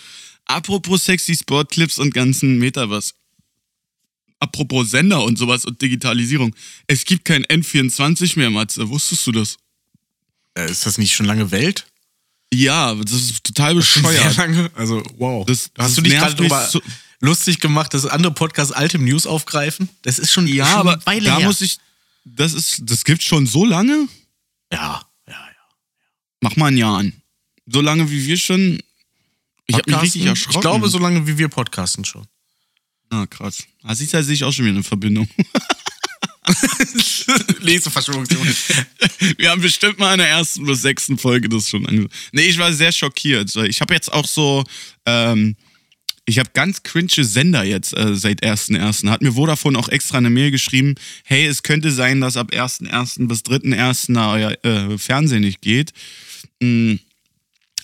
Apropos sexy Sportclips und ganzen Metaverse. Apropos Sender und sowas und Digitalisierung. Es gibt kein N24 mehr, Matze. Wusstest du das? Äh, ist das nicht schon lange Welt? Ja, das ist total Sehr bescheuert. lange. Also, wow. Das- das Hast du dich gerade mich darüber so- lustig gemacht, dass andere Podcasts alte News aufgreifen? Das ist schon, Ja, schon aber da her. muss ich. Das ist, das gibt's schon so lange? ja, ja, ja. Mach mal ein Jahr an. So lange wie wir schon. Ich hab mich richtig erschrocken. Ich glaube, so lange wie wir podcasten schon. Ah, krass. Da sieht ja sich auch schon wieder eine Verbindung. Nächste Verschwörungstheorie. Wir haben bestimmt mal in der ersten bis sechsten Folge das schon angesagt. Nee, ich war sehr schockiert. Ich habe jetzt auch so, ähm, ich habe ganz cringe Sender jetzt äh, seit 1.1. Hat mir Vodafone auch extra eine Mail geschrieben, hey, es könnte sein, dass ab 1.1. bis 3.1. da euer äh, Fernsehen nicht geht. Hm,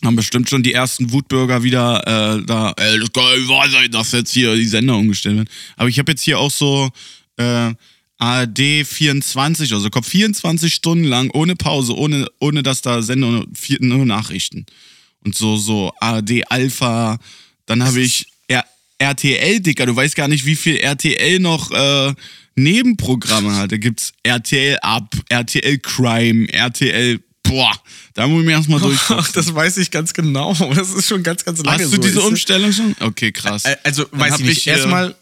haben bestimmt schon die ersten Wutbürger wieder äh, da, ey, das kann nicht wahr sein, dass jetzt hier die Sender umgestellt werden. Aber ich habe jetzt hier auch so äh, ARD 24, also kommt 24 Stunden lang ohne Pause, ohne, ohne dass da Sender vier, nur Nachrichten. Und so, so ARD Alpha, dann habe ich R RTL, Dicker, du weißt gar nicht, wie viel RTL noch äh, Nebenprogramme hat. Da gibt's RTL Up, RTL Crime, RTL, boah, da muss ich mir erstmal durch. Ach, das weiß ich ganz genau. Das ist schon ganz, ganz lange Hast du so. diese Umstellung schon? Okay, krass. Also, Dann weiß ich nicht. ich, äh, Erstmal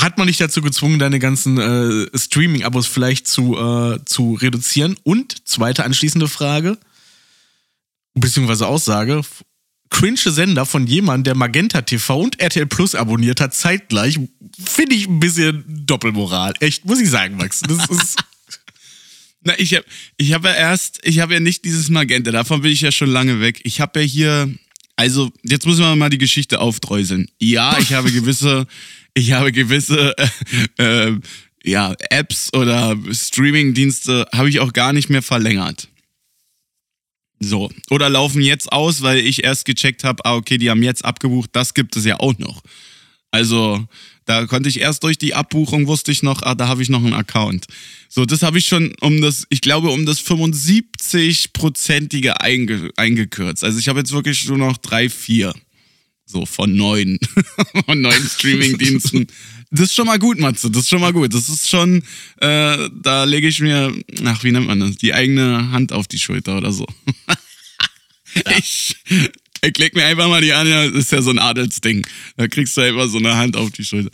hat man dich dazu gezwungen, deine ganzen äh, Streaming-Abos vielleicht zu, äh, zu reduzieren. Und zweite anschließende Frage, beziehungsweise Aussage, cringe Sender von jemandem, der Magenta TV und RTL Plus abonniert hat, zeitgleich, finde ich ein bisschen Doppelmoral. Echt, muss ich sagen, Max. Das ist. Na, ich habe ich hab ja erst, ich habe ja nicht dieses Magenta, davon bin ich ja schon lange weg. Ich habe ja hier, also jetzt müssen wir mal die Geschichte aufdreuseln. Ja, ich habe gewisse, ich habe gewisse äh, äh, ja, Apps oder Streaming-Dienste habe ich auch gar nicht mehr verlängert. So. Oder laufen jetzt aus, weil ich erst gecheckt habe, ah, okay, die haben jetzt abgebucht, das gibt es ja auch noch. Also, da konnte ich erst durch die Abbuchung wusste ich noch, ah, da habe ich noch einen Account. So, das habe ich schon um das, ich glaube, um das 75-prozentige einge, eingekürzt. Also ich habe jetzt wirklich nur noch drei, vier. So, von neun. von neun Streaming-Diensten. Das ist schon mal gut, Matze. Das ist schon mal gut. Das ist schon, äh, da lege ich mir, ach, wie nennt man das? Die eigene Hand auf die Schulter oder so. Ich, ich leg mir einfach mal die Hand, das ist ja so ein Adelsding. Da kriegst du einfach so eine Hand auf die Schulter.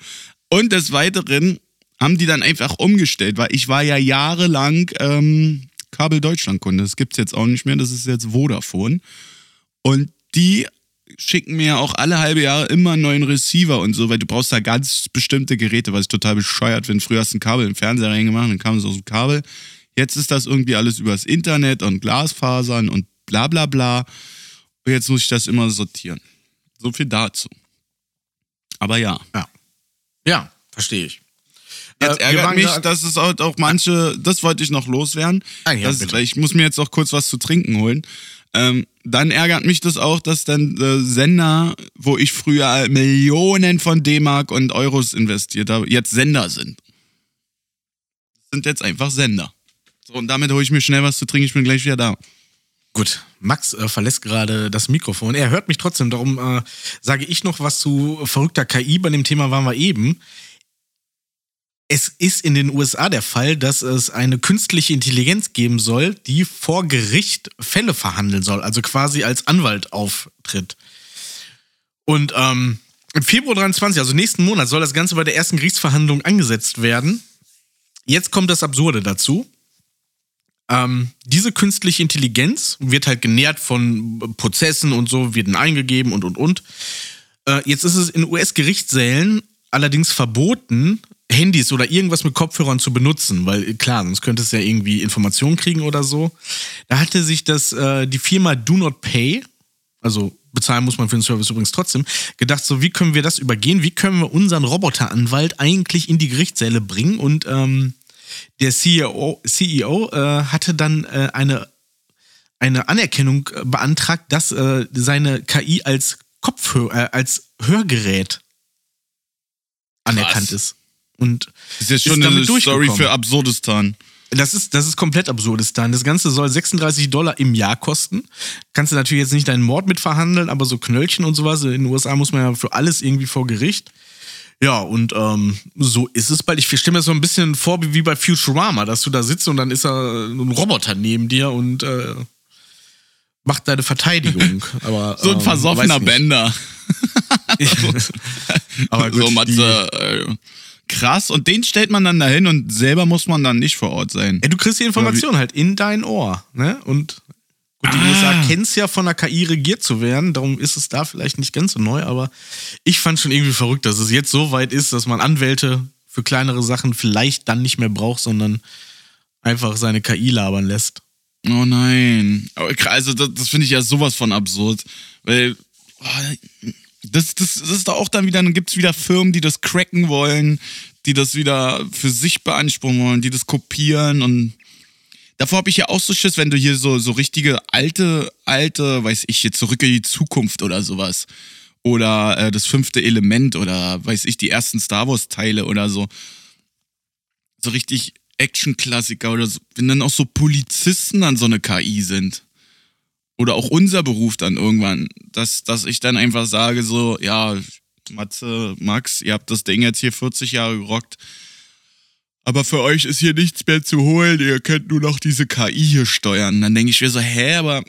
Und des Weiteren haben die dann einfach umgestellt, weil ich war ja jahrelang ähm, Kabel Deutschland-Kunde. Das gibt's jetzt auch nicht mehr, das ist jetzt Vodafone. Und die schicken mir auch alle halbe Jahre immer einen neuen Receiver und so, weil du brauchst da ganz bestimmte Geräte, was ich total bescheuert finde. Früher hast du ein Kabel im Fernseher reingemacht, dann kam es aus dem Kabel. Jetzt ist das irgendwie alles übers Internet und Glasfasern und bla bla bla. Und jetzt muss ich das immer sortieren. So viel dazu. Aber ja. Ja. Ja, verstehe ich. Jetzt Äh, ärgert mich, dass es halt auch manche, das wollte ich noch loswerden. Ah, ja, das, bitte. weil ich muss mir jetzt auch kurz was zu trinken holen. Ähm, dann ärgert mich das auch, dass dann äh, Sender, wo ich früher Millionen von D-Mark und Euros investiert habe, jetzt Sender sind. Sind jetzt einfach Sender. So, und damit hole ich mir schnell was zu trinken, ich bin gleich wieder da. Gut, Max äh, verlässt gerade das Mikrofon. Er hört mich trotzdem, darum äh, sage ich noch was zu verrückter KI. Bei dem Thema waren wir eben. Es ist in den USA der Fall, dass es eine künstliche Intelligenz geben soll, die vor Gericht Fälle verhandeln soll, also quasi als Anwalt auftritt. Und ähm, im Februar 23, also nächsten Monat, soll das Ganze bei der ersten Gerichtsverhandlung angesetzt werden. Jetzt kommt das Absurde dazu. Ähm, diese künstliche Intelligenz wird halt genährt von Prozessen und so, wird eingegeben und und und. Äh, jetzt ist es in US-Gerichtssälen allerdings verboten, Handys oder irgendwas mit Kopfhörern zu benutzen, weil klar, sonst könnte es ja irgendwie Informationen kriegen oder so. Da hatte sich das äh, die Firma Do Not Pay, also bezahlen muss man für den Service übrigens trotzdem, gedacht, so wie können wir das übergehen? Wie können wir unseren Roboteranwalt eigentlich in die Gerichtssäle bringen? Und ähm, der CEO, CEO äh, hatte dann äh, eine, eine Anerkennung äh, beantragt, dass äh, seine KI als Kopfhörer, äh, als Hörgerät anerkannt ist. Und Das ist jetzt schon damit eine Story für Absurdistan. Das ist, das ist komplett Absurdistan. Das Ganze soll 36 Dollar im Jahr kosten. Kannst du natürlich jetzt nicht deinen Mord mit verhandeln, aber so Knöllchen und sowas. In den USA muss man ja für alles irgendwie vor Gericht. Ja, und ähm, so ist es bald. Ich stelle mir das so ein bisschen vor wie bei Futurama, dass du da sitzt und dann ist da ein Roboter neben dir und äh, macht deine Verteidigung. Aber, So ein ähm, versoffener. Bänder. Aber gut, so, Matze, äh, krass. Und den stellt man dann dahin und selber muss man dann nicht vor Ort sein. Ey, du kriegst die Information halt in dein Ohr, ne? Und gut, die Ah. USA kennt's ja von der KI regiert zu werden, darum ist es da vielleicht nicht ganz so neu, aber ich fand schon irgendwie verrückt, dass es jetzt so weit ist, dass man Anwälte für kleinere Sachen vielleicht dann nicht mehr braucht, sondern einfach seine KI labern lässt. Oh nein. Also das, das finde ich ja sowas von absurd. Weil oh, das, das, das ist doch auch dann wieder, dann gibt es wieder Firmen, die das cracken wollen, die das wieder für sich beanspruchen wollen, die das kopieren und davor habe ich ja auch so Schiss, wenn du hier so, so richtige alte, alte, weiß ich, jetzt zurück in die Zukunft oder sowas. Oder äh, das fünfte Element oder weiß ich, die ersten Star Wars-Teile oder so. So richtig Action-Klassiker oder so. Wenn dann auch so Polizisten dann so eine KI sind. Oder auch unser Beruf dann irgendwann. Dass, dass ich dann einfach sage so, ja, Matze, Max, ihr habt das Ding jetzt hier 40 Jahre gerockt. Aber für euch ist hier nichts mehr zu holen, ihr könnt nur noch diese KI hier steuern. Dann denke ich mir so, hä, aber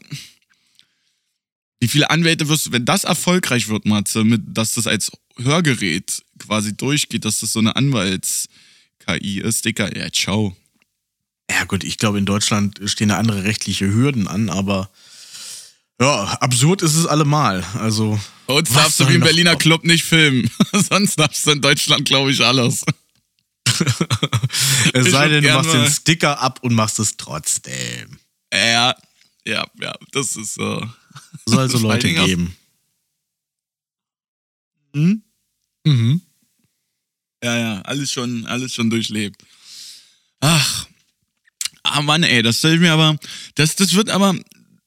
wie viele Anwälte wirst du, wenn das erfolgreich wird, Matze, mit, dass das als Hörgerät quasi durchgeht, dass das so eine Anwalts-KI ist, Dicker, ja, ciao. Ja, gut, ich glaube, in Deutschland stehen da andere rechtliche Hürden an, aber ja, absurd ist es allemal. Also. Uns darfst du soll wie im Berliner kommen? Club nicht filmen. Sonst darfst du in Deutschland, glaube ich, alles. Es sei denn, du machst mal- den Sticker ab und machst es trotzdem. Ja, ja, ja, das ist so. Soll so Vor allen Leute geben. Hm? Mhm. Ja, ja, alles schon, alles schon durchlebt. Ach, ah Mann, ey, das stelle ich mir aber, das, das wird aber,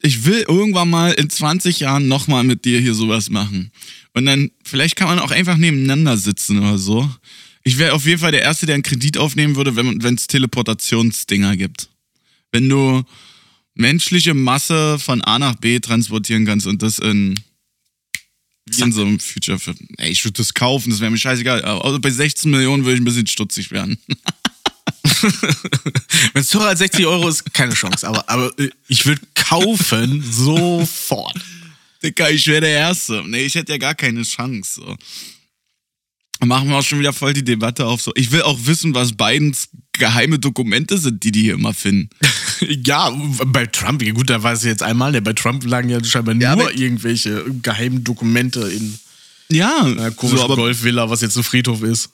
ich will irgendwann mal in 20 Jahren nochmal mit dir hier sowas machen. Und dann, vielleicht kann man auch einfach nebeneinander sitzen oder so. Ich wäre auf jeden Fall der Erste, der einen Kredit aufnehmen würde, wenn es Teleportationsdinger gibt. Wenn du menschliche Masse von A nach B transportieren kannst und das in, wie in so einem Future Film. Ey, ich würde das kaufen, das wäre mir scheißegal. Aber also bei 16 Millionen würde ich ein bisschen stutzig werden. Wenn es teurer als 60 Euro ist, keine Chance. Aber, aber äh, ich würde kaufen sofort. Dicker, ich wäre der Erste. Nee, ich hätte ja gar keine Chance. So. Machen wir auch schon wieder voll die Debatte auf. So. Ich will auch wissen, was Bidens geheime Dokumente sind, die die hier immer finden. Ja, bei Trump, ja gut, da war es jetzt einmal, der bei Trump lagen ja scheinbar Ja, nur irgendwelche geheimen Dokumente in Ja, einer komischen so, Golfvilla, was jetzt ein Friedhof ist.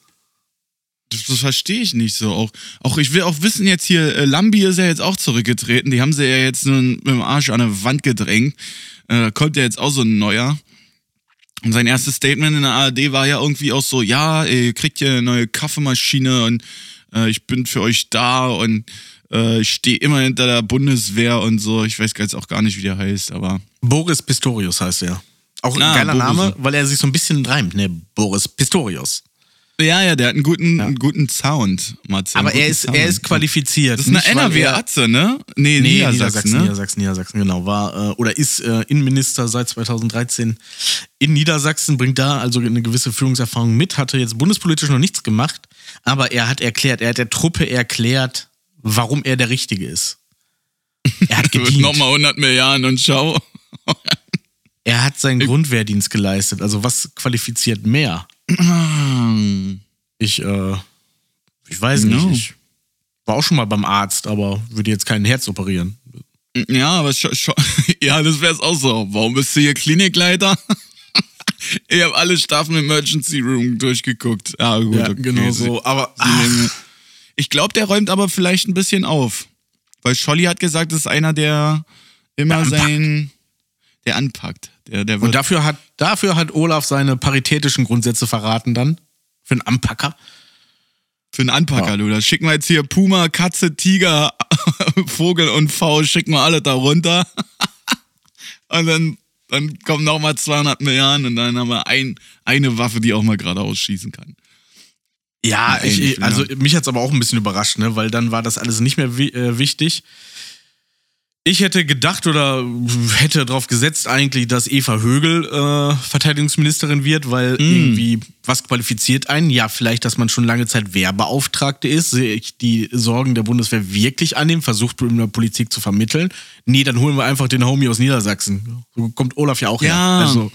Das, das verstehe ich nicht so. Auch, auch ich will auch wissen jetzt hier, äh, Lambi ist ja jetzt auch zurückgetreten. Die haben sie ja jetzt nun mit dem Arsch an eine Wand gedrängt. Äh, da kommt ja jetzt auch so ein neuer. Und sein erstes Statement in der ARD war ja irgendwie auch so, ja, ihr kriegt hier eine neue Kaffeemaschine und äh, ich bin für euch da und Äh, ich stehe immer hinter der Bundeswehr und so. Ich weiß jetzt auch gar nicht, wie der heißt, aber. Boris Pistorius heißt er. Auch ein Ah, geiler Boris. Name, weil er sich so ein bisschen reimt, ne? Boris Pistorius. Ja, ja, der hat einen guten, einen guten Sound, Matze. Aber er ist, Sound. er ist qualifiziert. Das ist eine NRW-Atze, ne? Nee, Nee, Niedersachsen, Niedersachsen, ne? Niedersachsen, Niedersachsen, genau. War äh, oder ist äh, Innenminister seit 2013 in Niedersachsen, bringt da also eine gewisse Führungserfahrung mit, hatte jetzt bundespolitisch noch nichts gemacht, aber er hat erklärt, er hat der Truppe erklärt, warum er der Richtige ist. Er hat gedient. Nochmal 100 Milliarden und schau. er hat seinen Grundwehrdienst geleistet. Also was qualifiziert mehr? Ich, äh, ich weiß nicht. No. Ich war auch schon mal beim Arzt, aber würde jetzt kein Herz operieren. Ja, aber ja, das wär's auch so. Warum bist du hier Klinikleiter? ich habe alle Staffeln im Emergency Room durchgeguckt. Ja, gut, Ja, okay. genau Sie- so. Aber Sie Ich glaube, der räumt aber vielleicht ein bisschen auf. Weil Scholli hat gesagt, das ist einer, der immer Der sein. Der anpackt. Der, der Und dafür hat, dafür hat Olaf seine paritätischen Grundsätze verraten dann. Für einen Anpacker. für einen Anpacker, Ja. du. Da schicken wir jetzt hier Puma, Katze, Tiger, Vogel und V, schicken wir alle da runter. und dann, dann kommen nochmal 200 Milliarden und dann haben wir ein, eine Waffe, die auch mal geradeaus schießen kann. Ja, ich, also mich hat's aber auch ein bisschen überrascht, ne? weil dann war das alles nicht mehr äh, wichtig. Ich hätte gedacht oder hätte darauf gesetzt eigentlich, dass Eva Högel äh, Verteidigungsministerin wird, weil irgendwie was qualifiziert einen? Ja, vielleicht, dass man schon lange Zeit Wehrbeauftragte ist, sich die Sorgen der Bundeswehr wirklich annimmt, versucht in der Politik zu vermitteln. Nee, dann holen wir einfach den Homie aus Niedersachsen. So kommt Olaf ja auch her. Ja. Also,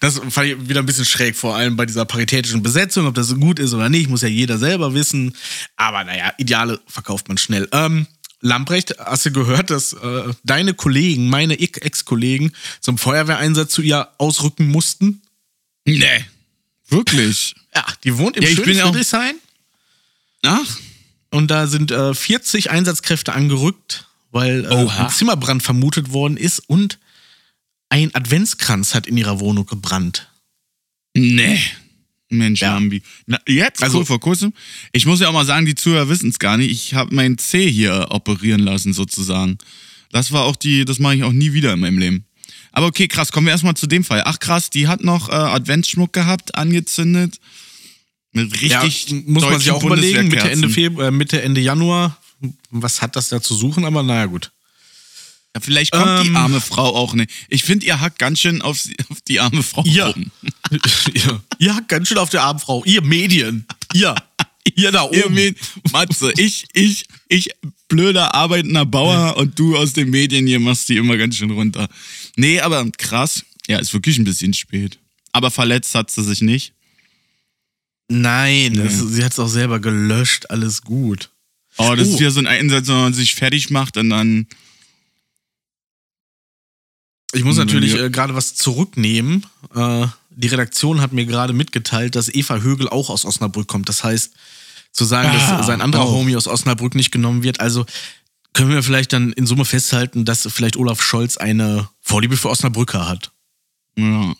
das fand ich wieder ein bisschen schräg, vor allem bei dieser paritätischen Besetzung, ob das gut ist oder nicht, muss ja jeder selber wissen. Aber naja, Ideale verkauft man schnell. Ähm, Lamprecht, hast du gehört, dass äh, deine Kollegen, meine Ex-Kollegen, zum Feuerwehreinsatz zu ihr ausrücken mussten? Nee. Wirklich? Ja, die wohnt im Ja, schönen Friedrichshain Ach, und da sind äh, 40 Einsatzkräfte angerückt, weil äh, ein Zimmerbrand vermutet worden ist und ein Adventskranz hat in ihrer Wohnung gebrannt. nee. Mensch, Ja. Lambi. Na, jetzt, Also- vor kurzem. Ich muss ja auch mal sagen, die Zuhörer wissen es gar nicht. Ich habe meinen C hier operieren lassen, sozusagen. Das war auch die, das mache ich auch nie wieder in meinem Leben. Aber okay, krass, kommen wir erstmal zu dem Fall. Ach krass, die hat noch äh, Adventsschmuck gehabt, angezündet. Mit richtig ja, muss man sich auch überlegen, Mitte Ende. Februar, äh, Mitte Ende Januar, was hat das da zu suchen, aber naja, gut. Ja, vielleicht kommt die Ähm. arme Frau auch nicht. Ich finde, ihr hackt ganz schön auf, auf die arme Frau Ja. rum. ihr, ihr hackt ganz schön auf der armen Frau. Ihr Medien. Ihr. Ihr da oben. Ihr Med- Matze, ich, ich, ich, blöder arbeitender Bauer und du aus den Medien hier machst die immer ganz schön runter. Nee, aber krass. Ja, ist wirklich ein bisschen spät. Aber verletzt hat sie sich nicht. Nein, das, sie hat es auch selber gelöscht. Alles gut. Oh, das Oh. ist ja so ein Einsatz, wenn man sich fertig macht und dann. Ich muss Wenn natürlich äh, gerade was zurücknehmen. Äh, die Redaktion hat mir gerade mitgeteilt, dass Eva Högel auch aus Osnabrück kommt. Das heißt, zu sagen, Ah, dass sein anderer oh. Homie aus Osnabrück nicht genommen wird. Also können wir vielleicht dann in Summe festhalten, dass vielleicht Olaf Scholz eine Vorliebe für Osnabrücker hat. Ja.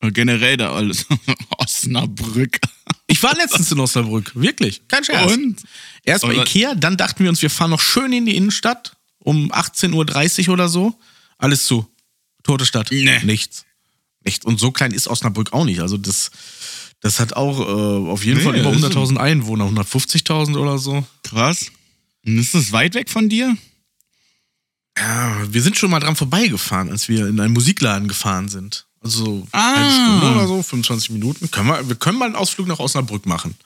Generell da alles. Osnabrück. Ich war letztens in Osnabrück, wirklich. Kein Scherz. Und? Erst bei Ikea, dann dachten wir uns, wir fahren noch schön in die Innenstadt um 18.30 Uhr oder so. Alles zu. Tote Stadt. Nee. Nichts. Nichts. Und so klein ist Osnabrück auch nicht. Also das, das hat auch äh, auf jeden Nee, Fall über das ist- 100.000 Einwohner, 150.000 oder so. Krass. Und ist das weit weg von dir? Ja, wir sind schon mal dran vorbeigefahren, als wir in einen Musikladen gefahren sind. Also Ah. eine Stunde oder so, 25 Minuten. Können wir, wir können mal einen Ausflug nach Osnabrück machen.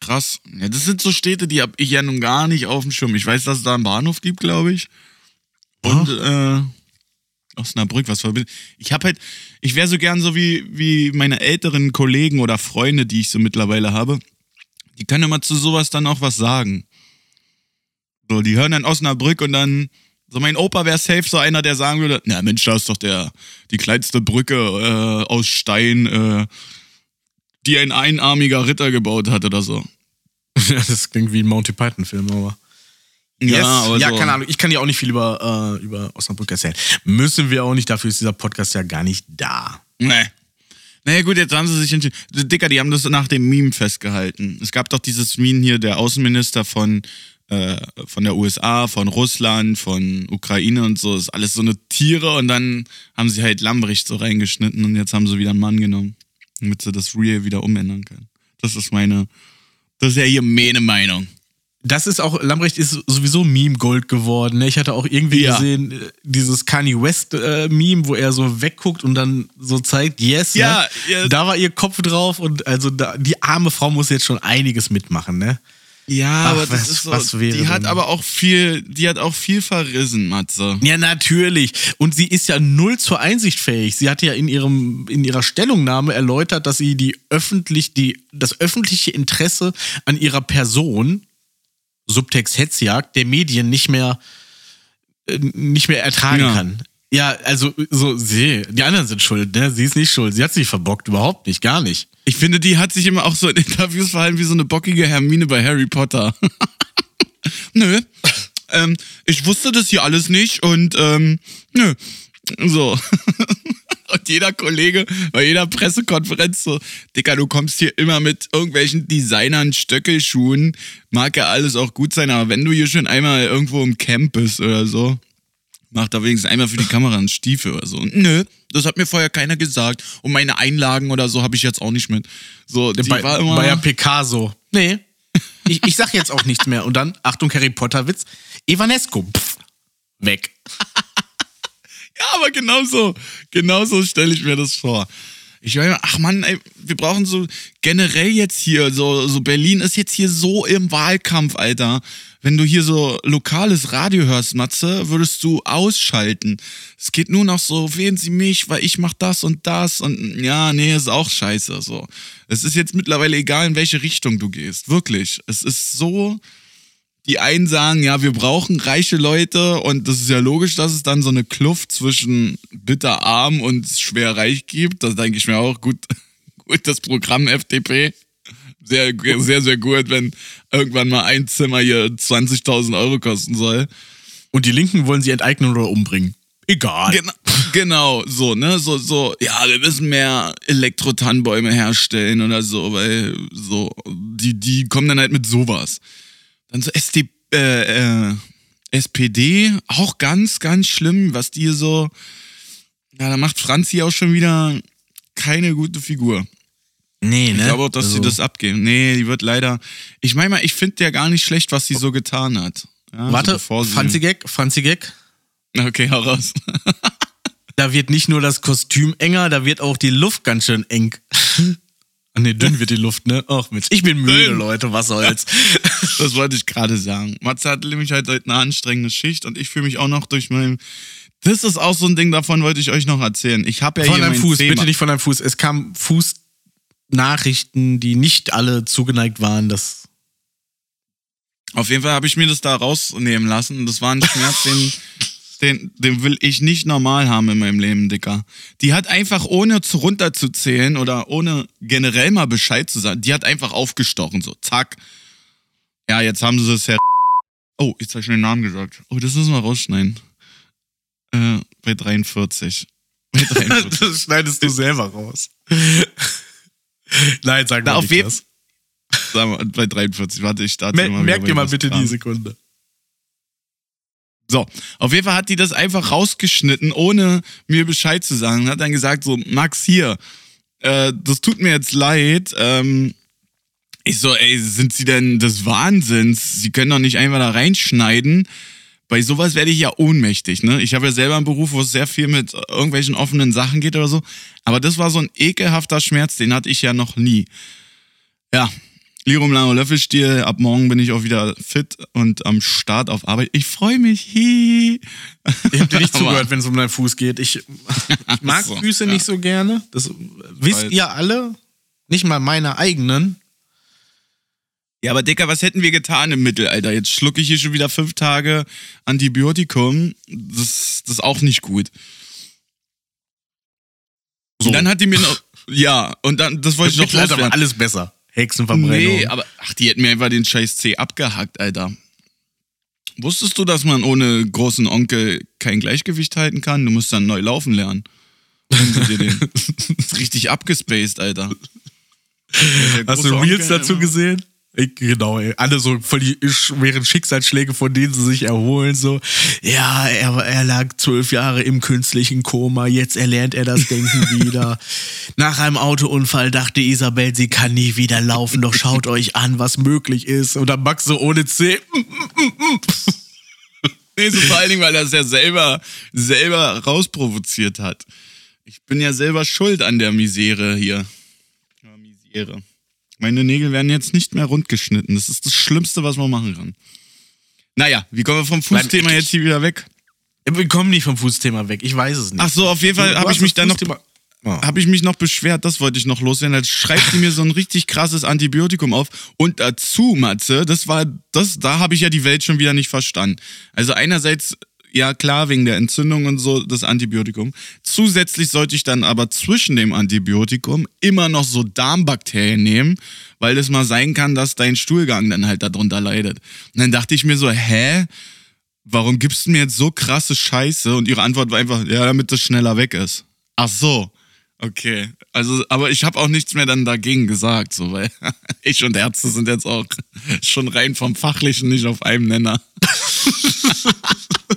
Krass. Ja, das sind so Städte, die habe ich ja nun gar nicht auf dem Schirm. Ich weiß, dass es da einen Bahnhof gibt, glaube ich. Und äh, Osnabrück, was verbindet. Ich habe halt, ich wäre so gern so wie, wie meine älteren Kollegen oder Freunde, die ich so mittlerweile habe. Die können immer zu sowas dann auch was sagen. So, die hören dann Osnabrück und dann, so mein Opa wäre safe so einer, der sagen würde, na Mensch, da ist doch der, die kleinste Brücke äh, aus Stein, äh, die ein einarmiger Ritter gebaut hat oder so. Ja, das klingt wie ein Monty Python-Film, aber. Yes. Ja, so. keine Ahnung. Ich kann dir auch nicht viel über, äh, über Osnabrück erzählen. Müssen wir auch nicht, dafür ist dieser Podcast ja gar nicht da. Nee. Naja gut, jetzt haben sie sich entschieden. Dicker, die haben das nach dem Meme festgehalten. Es gab doch dieses Meme hier, der Außenminister von äh, von der USA, von Russland, von Ukraine und so. Das ist alles so eine Tiere und dann haben sie halt Lambrecht so reingeschnitten und jetzt haben sie wieder einen Mann genommen, damit sie das Real wieder umändern können. Das ist meine, das ist ja hier meine Meinung. Das ist auch, Lambrecht ist sowieso Meme-Gold geworden. Ne? Ich hatte auch irgendwie Ja. gesehen, äh, dieses Kanye West-Meme, wo er so wegguckt und dann so zeigt, yes, Ja, ne? ja. da war ihr Kopf drauf und also da, die arme Frau muss jetzt schon einiges mitmachen, ne? Ja, Ach, aber das was- ist so, was wäre die hat denn? aber auch viel, die hat auch viel verrissen, Matze. Ja, natürlich. Und sie ist ja null zur Einsicht fähig. Sie hat ja in ihrem, in ihrer Stellungnahme erläutert, dass sie die öffentlich, die, das öffentliche Interesse an ihrer Person, Subtext Hetzjagd, der Medien nicht mehr, äh, nicht mehr ertragen Ja. kann. Ja, also so, sie, die anderen sind schuld, ne? Sie ist nicht schuld. Sie hat sich verbockt, überhaupt nicht, gar nicht. Ich finde, die hat sich immer auch so in Interviews verhalten wie so eine bockige Hermine bei Harry Potter. nö. Ähm, ich wusste das hier alles nicht und ähm, nö. So. und jeder Kollege bei jeder Pressekonferenz so, Dicker, du kommst hier immer mit irgendwelchen Designern, Stöckelschuhen. Mag ja alles auch gut sein, aber wenn du hier schon einmal irgendwo im Camp bist oder so, mach da wenigstens einmal für die Kamera einen Stiefel oder so. Nö, das hat mir vorher keiner gesagt. Und meine Einlagen oder so habe ich jetzt auch nicht mit. So, die bei, war immer. bei der PK so. Nee. Ich, ich sag jetzt auch nichts mehr. Und dann, Achtung, Harry Potter-Witz, Evanesco, pff, weg. Ja, aber genau so, genau so stelle ich mir das vor. Ich meine, ach Mann, ey, wir brauchen so generell jetzt hier, so, so Berlin ist jetzt hier so im Wahlkampf, Alter. Wenn du hier so lokales Radio hörst, Matze, würdest du ausschalten. Es geht nur noch so, wählen Sie mich, weil ich mach das und das und ja, nee, ist auch scheiße, so. Es ist jetzt mittlerweile egal, in welche Richtung du gehst. Wirklich. Es ist so, die einen sagen, ja, wir brauchen reiche Leute und das ist ja logisch, dass es dann so eine Kluft zwischen bitterarm und schwer reich gibt. Das denke ich mir auch gut, gut das Programm FDP. Sehr, sehr, sehr gut, wenn irgendwann mal ein Zimmer hier 20.000 Euro kosten soll. Und die Linken wollen sie enteignen oder umbringen. Egal. Genau, genau, so, ne? So, so, ja, wir müssen mehr Elektro-Tannenbäume herstellen oder so, weil so, die, die kommen dann halt mit sowas. Dann so SD, äh, äh, SPD, auch ganz, ganz schlimm, was die so. Ja, da macht Franzi auch schon wieder keine gute Figur. Nee, ne? Ich glaube auch, dass sie Also, das abgeben. Nee, die wird leider. Ich meine mal, ich finde ja gar nicht schlecht, was sie so getan hat. Ja, Warte, so sie- Franzi Gag, Franzi Gag. Okay, hau raus. Da wird nicht nur das Kostüm enger, da wird auch die Luft ganz schön eng. Nee, dünn wird die Luft, ne? Ach, Mensch. Ich bin müde. Leute, was soll's. Das wollte ich gerade sagen. Matze hat nämlich halt heute eine anstrengende Schicht und ich fühle mich auch noch durch meinen. Das ist auch so ein Ding, davon wollte ich euch noch erzählen. Ich habe ja Von hier deinem Fuß, Thema. bitte nicht von deinem Fuß. Es kamen Fußnachrichten, die nicht alle zugeneigt waren. Das Auf jeden Fall habe ich mir das da rausnehmen lassen. Das war ein Schmerz, den, den, den will ich nicht normal haben in meinem Leben, Dicker. Die hat einfach ohne zu runterzuzählen oder ohne generell mal Bescheid zu sagen, die hat einfach aufgestochen, so zack. Ja, jetzt haben sie es ja. Oh, jetzt habe ich schon den Namen gesagt. Oh, das müssen wir rausschneiden. Äh, bei 43. Bei 43. das schneidest du selber raus. Nein, sag mal auf nicht jeden das. Sagen wir, bei 43. Warte, ich starte Mer mal merk dir mal bitte dran. die Sekunde. So, auf jeden Fall hat die das einfach rausgeschnitten, ohne mir Bescheid zu sagen. Und hat dann gesagt, so, Max, hier, äh, das tut mir jetzt leid. Ähm, ich so, ey, sind Sie denn des Wahnsinns? Sie können doch nicht einfach da reinschneiden. Bei sowas werde ich ja ohnmächtig, ne? Ich habe ja selber einen Beruf, wo es sehr viel mit irgendwelchen offenen Sachen geht oder so. Aber das war so ein ekelhafter Schmerz, den hatte ich ja noch nie. Ja, Lirum Langer Löffelstiel, ab morgen bin ich auch wieder fit und am Start auf Arbeit. Ich freue mich. Hi. Ich hab dir nicht zugehört, wenn es um deinen Fuß geht. Ich, ich mag so, Füße ja. nicht so gerne. Das wisst Weiß. ihr alle. Nicht mal meine eigenen. Ja, aber Dicker, was hätten wir getan im Mittelalter? Jetzt schlucke ich hier schon wieder fünf Tage Antibiotikum. Das, das ist auch nicht gut. So. Und dann hat die mir noch. Ja, und dann, das wollte ich noch loswerden. alles besser. Hexenverbrennung. Nee, aber ach, die hätten mir einfach den scheiß C abgehackt, Alter. Wusstest du, dass man ohne großen Onkel kein Gleichgewicht halten kann? Du musst dann neu laufen lernen. Richtig abgespaced, Alter. Hast du Reels Onkel dazu immer- gesehen? Genau, ey. alle so voll die schweren Schicksalsschläge, von denen sie sich erholen. So, ja, er, er lag zwölf Jahre im künstlichen Koma, jetzt erlernt er das Denken wieder. Nach einem Autounfall dachte Isabel, sie kann nie wieder laufen, doch schaut euch an, was möglich ist. Und dann Max so ohne C. Nee, so vor allen Dingen, weil er es ja selber, selber rausprovoziert hat. Ich bin ja selber schuld an der Misere hier. Ja, Misere. Meine Nägel werden jetzt nicht mehr rund geschnitten. Das ist das Schlimmste, was man machen kann. Naja, wie kommen wir vom Fußthema jetzt hier wieder weg? Wir kommen nicht vom Fußthema weg, ich weiß es nicht. Ach so, auf jeden Fall habe ich mich dann noch Ja. habe ich mich noch beschwert, das wollte ich noch loswerden. Als schreibt die mir so ein richtig krasses Antibiotikum auf. Und dazu, Matze, das war, das, da habe ich ja die Welt schon wieder nicht verstanden. Also einerseits, ja klar, wegen der Entzündung und so, das Antibiotikum. Zusätzlich sollte ich dann aber zwischen dem Antibiotikum immer noch so Darmbakterien nehmen, weil es mal sein kann, dass dein Stuhlgang dann halt darunter leidet. Und dann dachte ich mir so, hä? Warum gibst du mir jetzt so krasse Scheiße? Und ihre Antwort war einfach, ja, damit das schneller weg ist. Ach so. Okay, also, aber ich habe auch nichts mehr dann dagegen gesagt, so, weil ich und Ärzte sind jetzt auch schon rein vom Fachlichen nicht auf einem Nenner.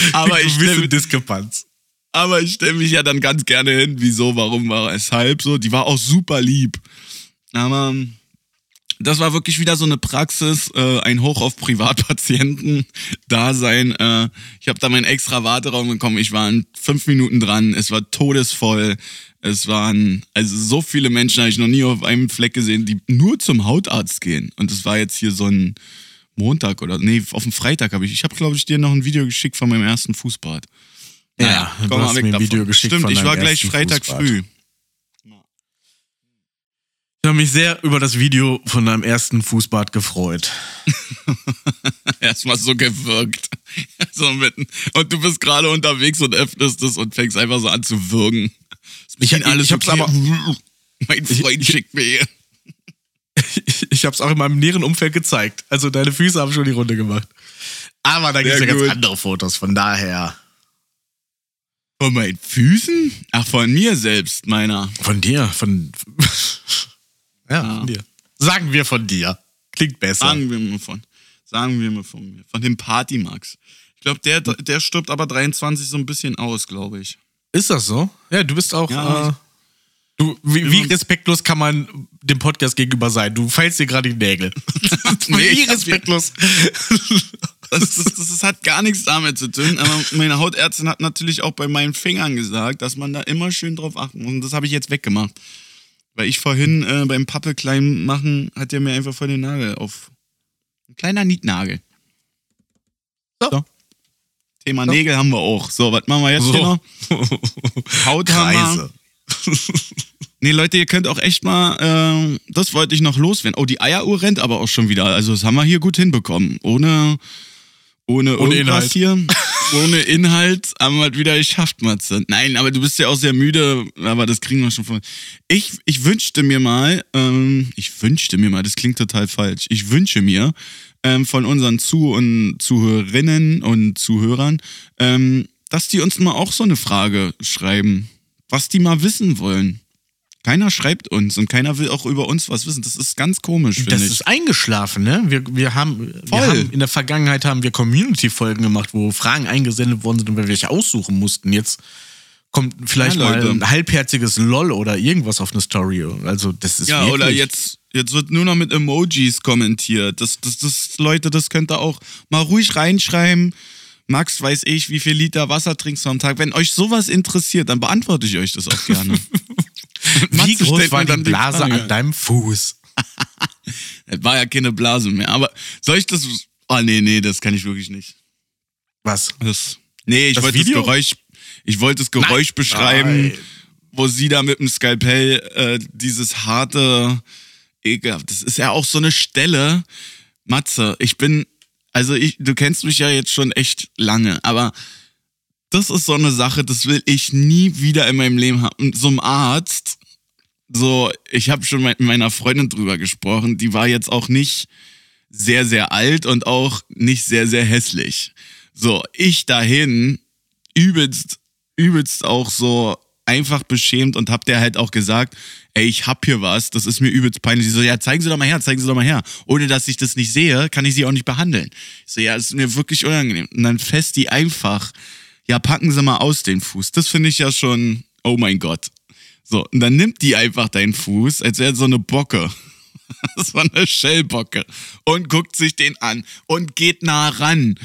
aber ich Gewisse stelle Diskrepanz. aber ich stell mich ja dann ganz gerne hin, wieso, warum, war weshalb, so. Die war auch super lieb. Aber das war wirklich wieder so eine Praxis, äh, ein Hoch auf Privatpatienten-Dasein. Äh, ich habe da meinen extra Warteraum bekommen. Ich war in fünf Minuten dran. Es war todesvoll. Es waren, also so viele Menschen habe ich noch nie auf einem Fleck gesehen, die nur zum Hautarzt gehen. Und es war jetzt hier so ein Montag oder, nee, auf dem Freitag habe ich, ich habe, glaube ich, dir noch ein Video geschickt von meinem ersten Fußbad. Ja, du komm mal hast weg mir ein davon. Video geschickt Stimmt, von ich war gleich Freitag Fußbad. früh. Ich habe mich sehr über das Video von deinem ersten Fußbad gefreut. Erstmal so gewirkt. So mitten. Und du bist gerade unterwegs und öffnest es und fängst einfach so an zu würgen. Ich, ich, ich hab's okay? aber, Mein Freund ich- schickt mir hier. Ich, ich hab's auch in meinem näheren Umfeld gezeigt. Also deine Füße haben schon die Runde gemacht. Aber da gibt's Sehr ja ganz andere Fotos, von daher. Von meinen Füßen? Ach, von mir selbst, meiner. Von dir, von. ja, Ah. von dir. Sagen wir von dir. Klingt besser. Sagen wir mal von. Sagen wir mal von mir. Von dem Party Max. Ich glaube, der, der stirbt aber 23 so ein bisschen aus, glaube ich. Ist das so? Ja, du bist auch. Ja, äh, du, wie, wie respektlos kann man dem Podcast gegenüber sein? Du feilst dir gerade die Nägel. Nee, wie respektlos. Das, das, das, hat gar nichts damit zu tun. Aber meine Hautärztin hat natürlich auch bei meinen Fingern gesagt, dass man da immer schön drauf achten muss. Und das habe ich jetzt weggemacht. Weil ich vorhin äh, beim Pappe klein machen, hat er mir einfach voll den Nagel auf. Ein kleiner Nietnagel. So. Thema Nägel haben wir auch. So, was machen wir jetzt So. hier noch? Haut haben wir. Nee, Leute, ihr könnt auch echt mal, ähm, das wollte ich noch loswerden. Oh, die Eieruhr rennt aber auch schon wieder. Also das haben wir hier gut hinbekommen. Ohne, ohne, Ohne irgendwas Inhalt. hier. Ohne Inhalt haben wir es wieder geschafft, Matze. Nein, aber du bist ja auch sehr müde, aber das kriegen wir schon von. Ich, ich wünschte mir mal, ähm, ich wünschte mir mal, das klingt total falsch. Ich wünsche mir ähm, von unseren Zu- und Zuhörerinnen und Zuhörern, ähm, dass die uns mal auch so eine Frage schreiben, was die mal wissen wollen. Keiner schreibt uns und keiner will auch über uns was wissen. Das ist ganz komisch, Das ich. ist eingeschlafen, ne? Wir, wir, haben, wir Voll. haben in der Vergangenheit haben wir Community-Folgen gemacht, wo Fragen eingesendet worden sind und wir welche aussuchen mussten. Jetzt kommt vielleicht Ja, mal ein halbherziges LOL oder irgendwas auf eine Story. Also das ist Ja, wirklich, oder jetzt, jetzt wird nur noch mit Emojis kommentiert. Das, das, das, Leute, das könnt ihr auch mal ruhig reinschreiben. Max, weiß ich, wie viel Liter Wasser trinkst du am Tag? Wenn euch sowas interessiert, dann beantworte ich euch das auch gerne. Wie Matze groß war die Blase Frage. an deinem Fuß? Es war ja keine Blase mehr. Aber soll ich das. Oh, nee, nee, das kann ich wirklich nicht. Was? Das, nee, ich Das wollte das? Geräusch. Ich wollte das Geräusch Nein. beschreiben, Nein. wo sie da mit dem Skalpell äh, dieses harte, ekelhaft. Das ist ja auch so eine Stelle. Matze, ich bin, also ich, du kennst mich ja jetzt schon echt lange, aber das ist so eine Sache, das will ich nie wieder in meinem Leben haben. So ein Arzt, so, ich habe schon mit meiner Freundin drüber gesprochen, die war jetzt auch nicht sehr, sehr alt und auch nicht sehr, sehr hässlich. So, ich dahin, übelst, übelst auch so einfach beschämt und hab der halt auch gesagt, ey, ich hab hier was, das ist mir übelst peinlich. Sie so, ja, zeigen Sie doch mal her, zeigen Sie doch mal her. Ohne dass ich das nicht sehe, kann ich Sie auch nicht behandeln. Ich so, ja, es ist mir wirklich unangenehm. Und dann fest die einfach, ja, packen Sie mal aus den Fuß. Das finde ich ja schon, oh mein Gott. So, und dann nimmt die einfach deinen Fuß, als wäre so eine Bocke. Das war eine Shellbocke. Und guckt sich den an und geht nah ran.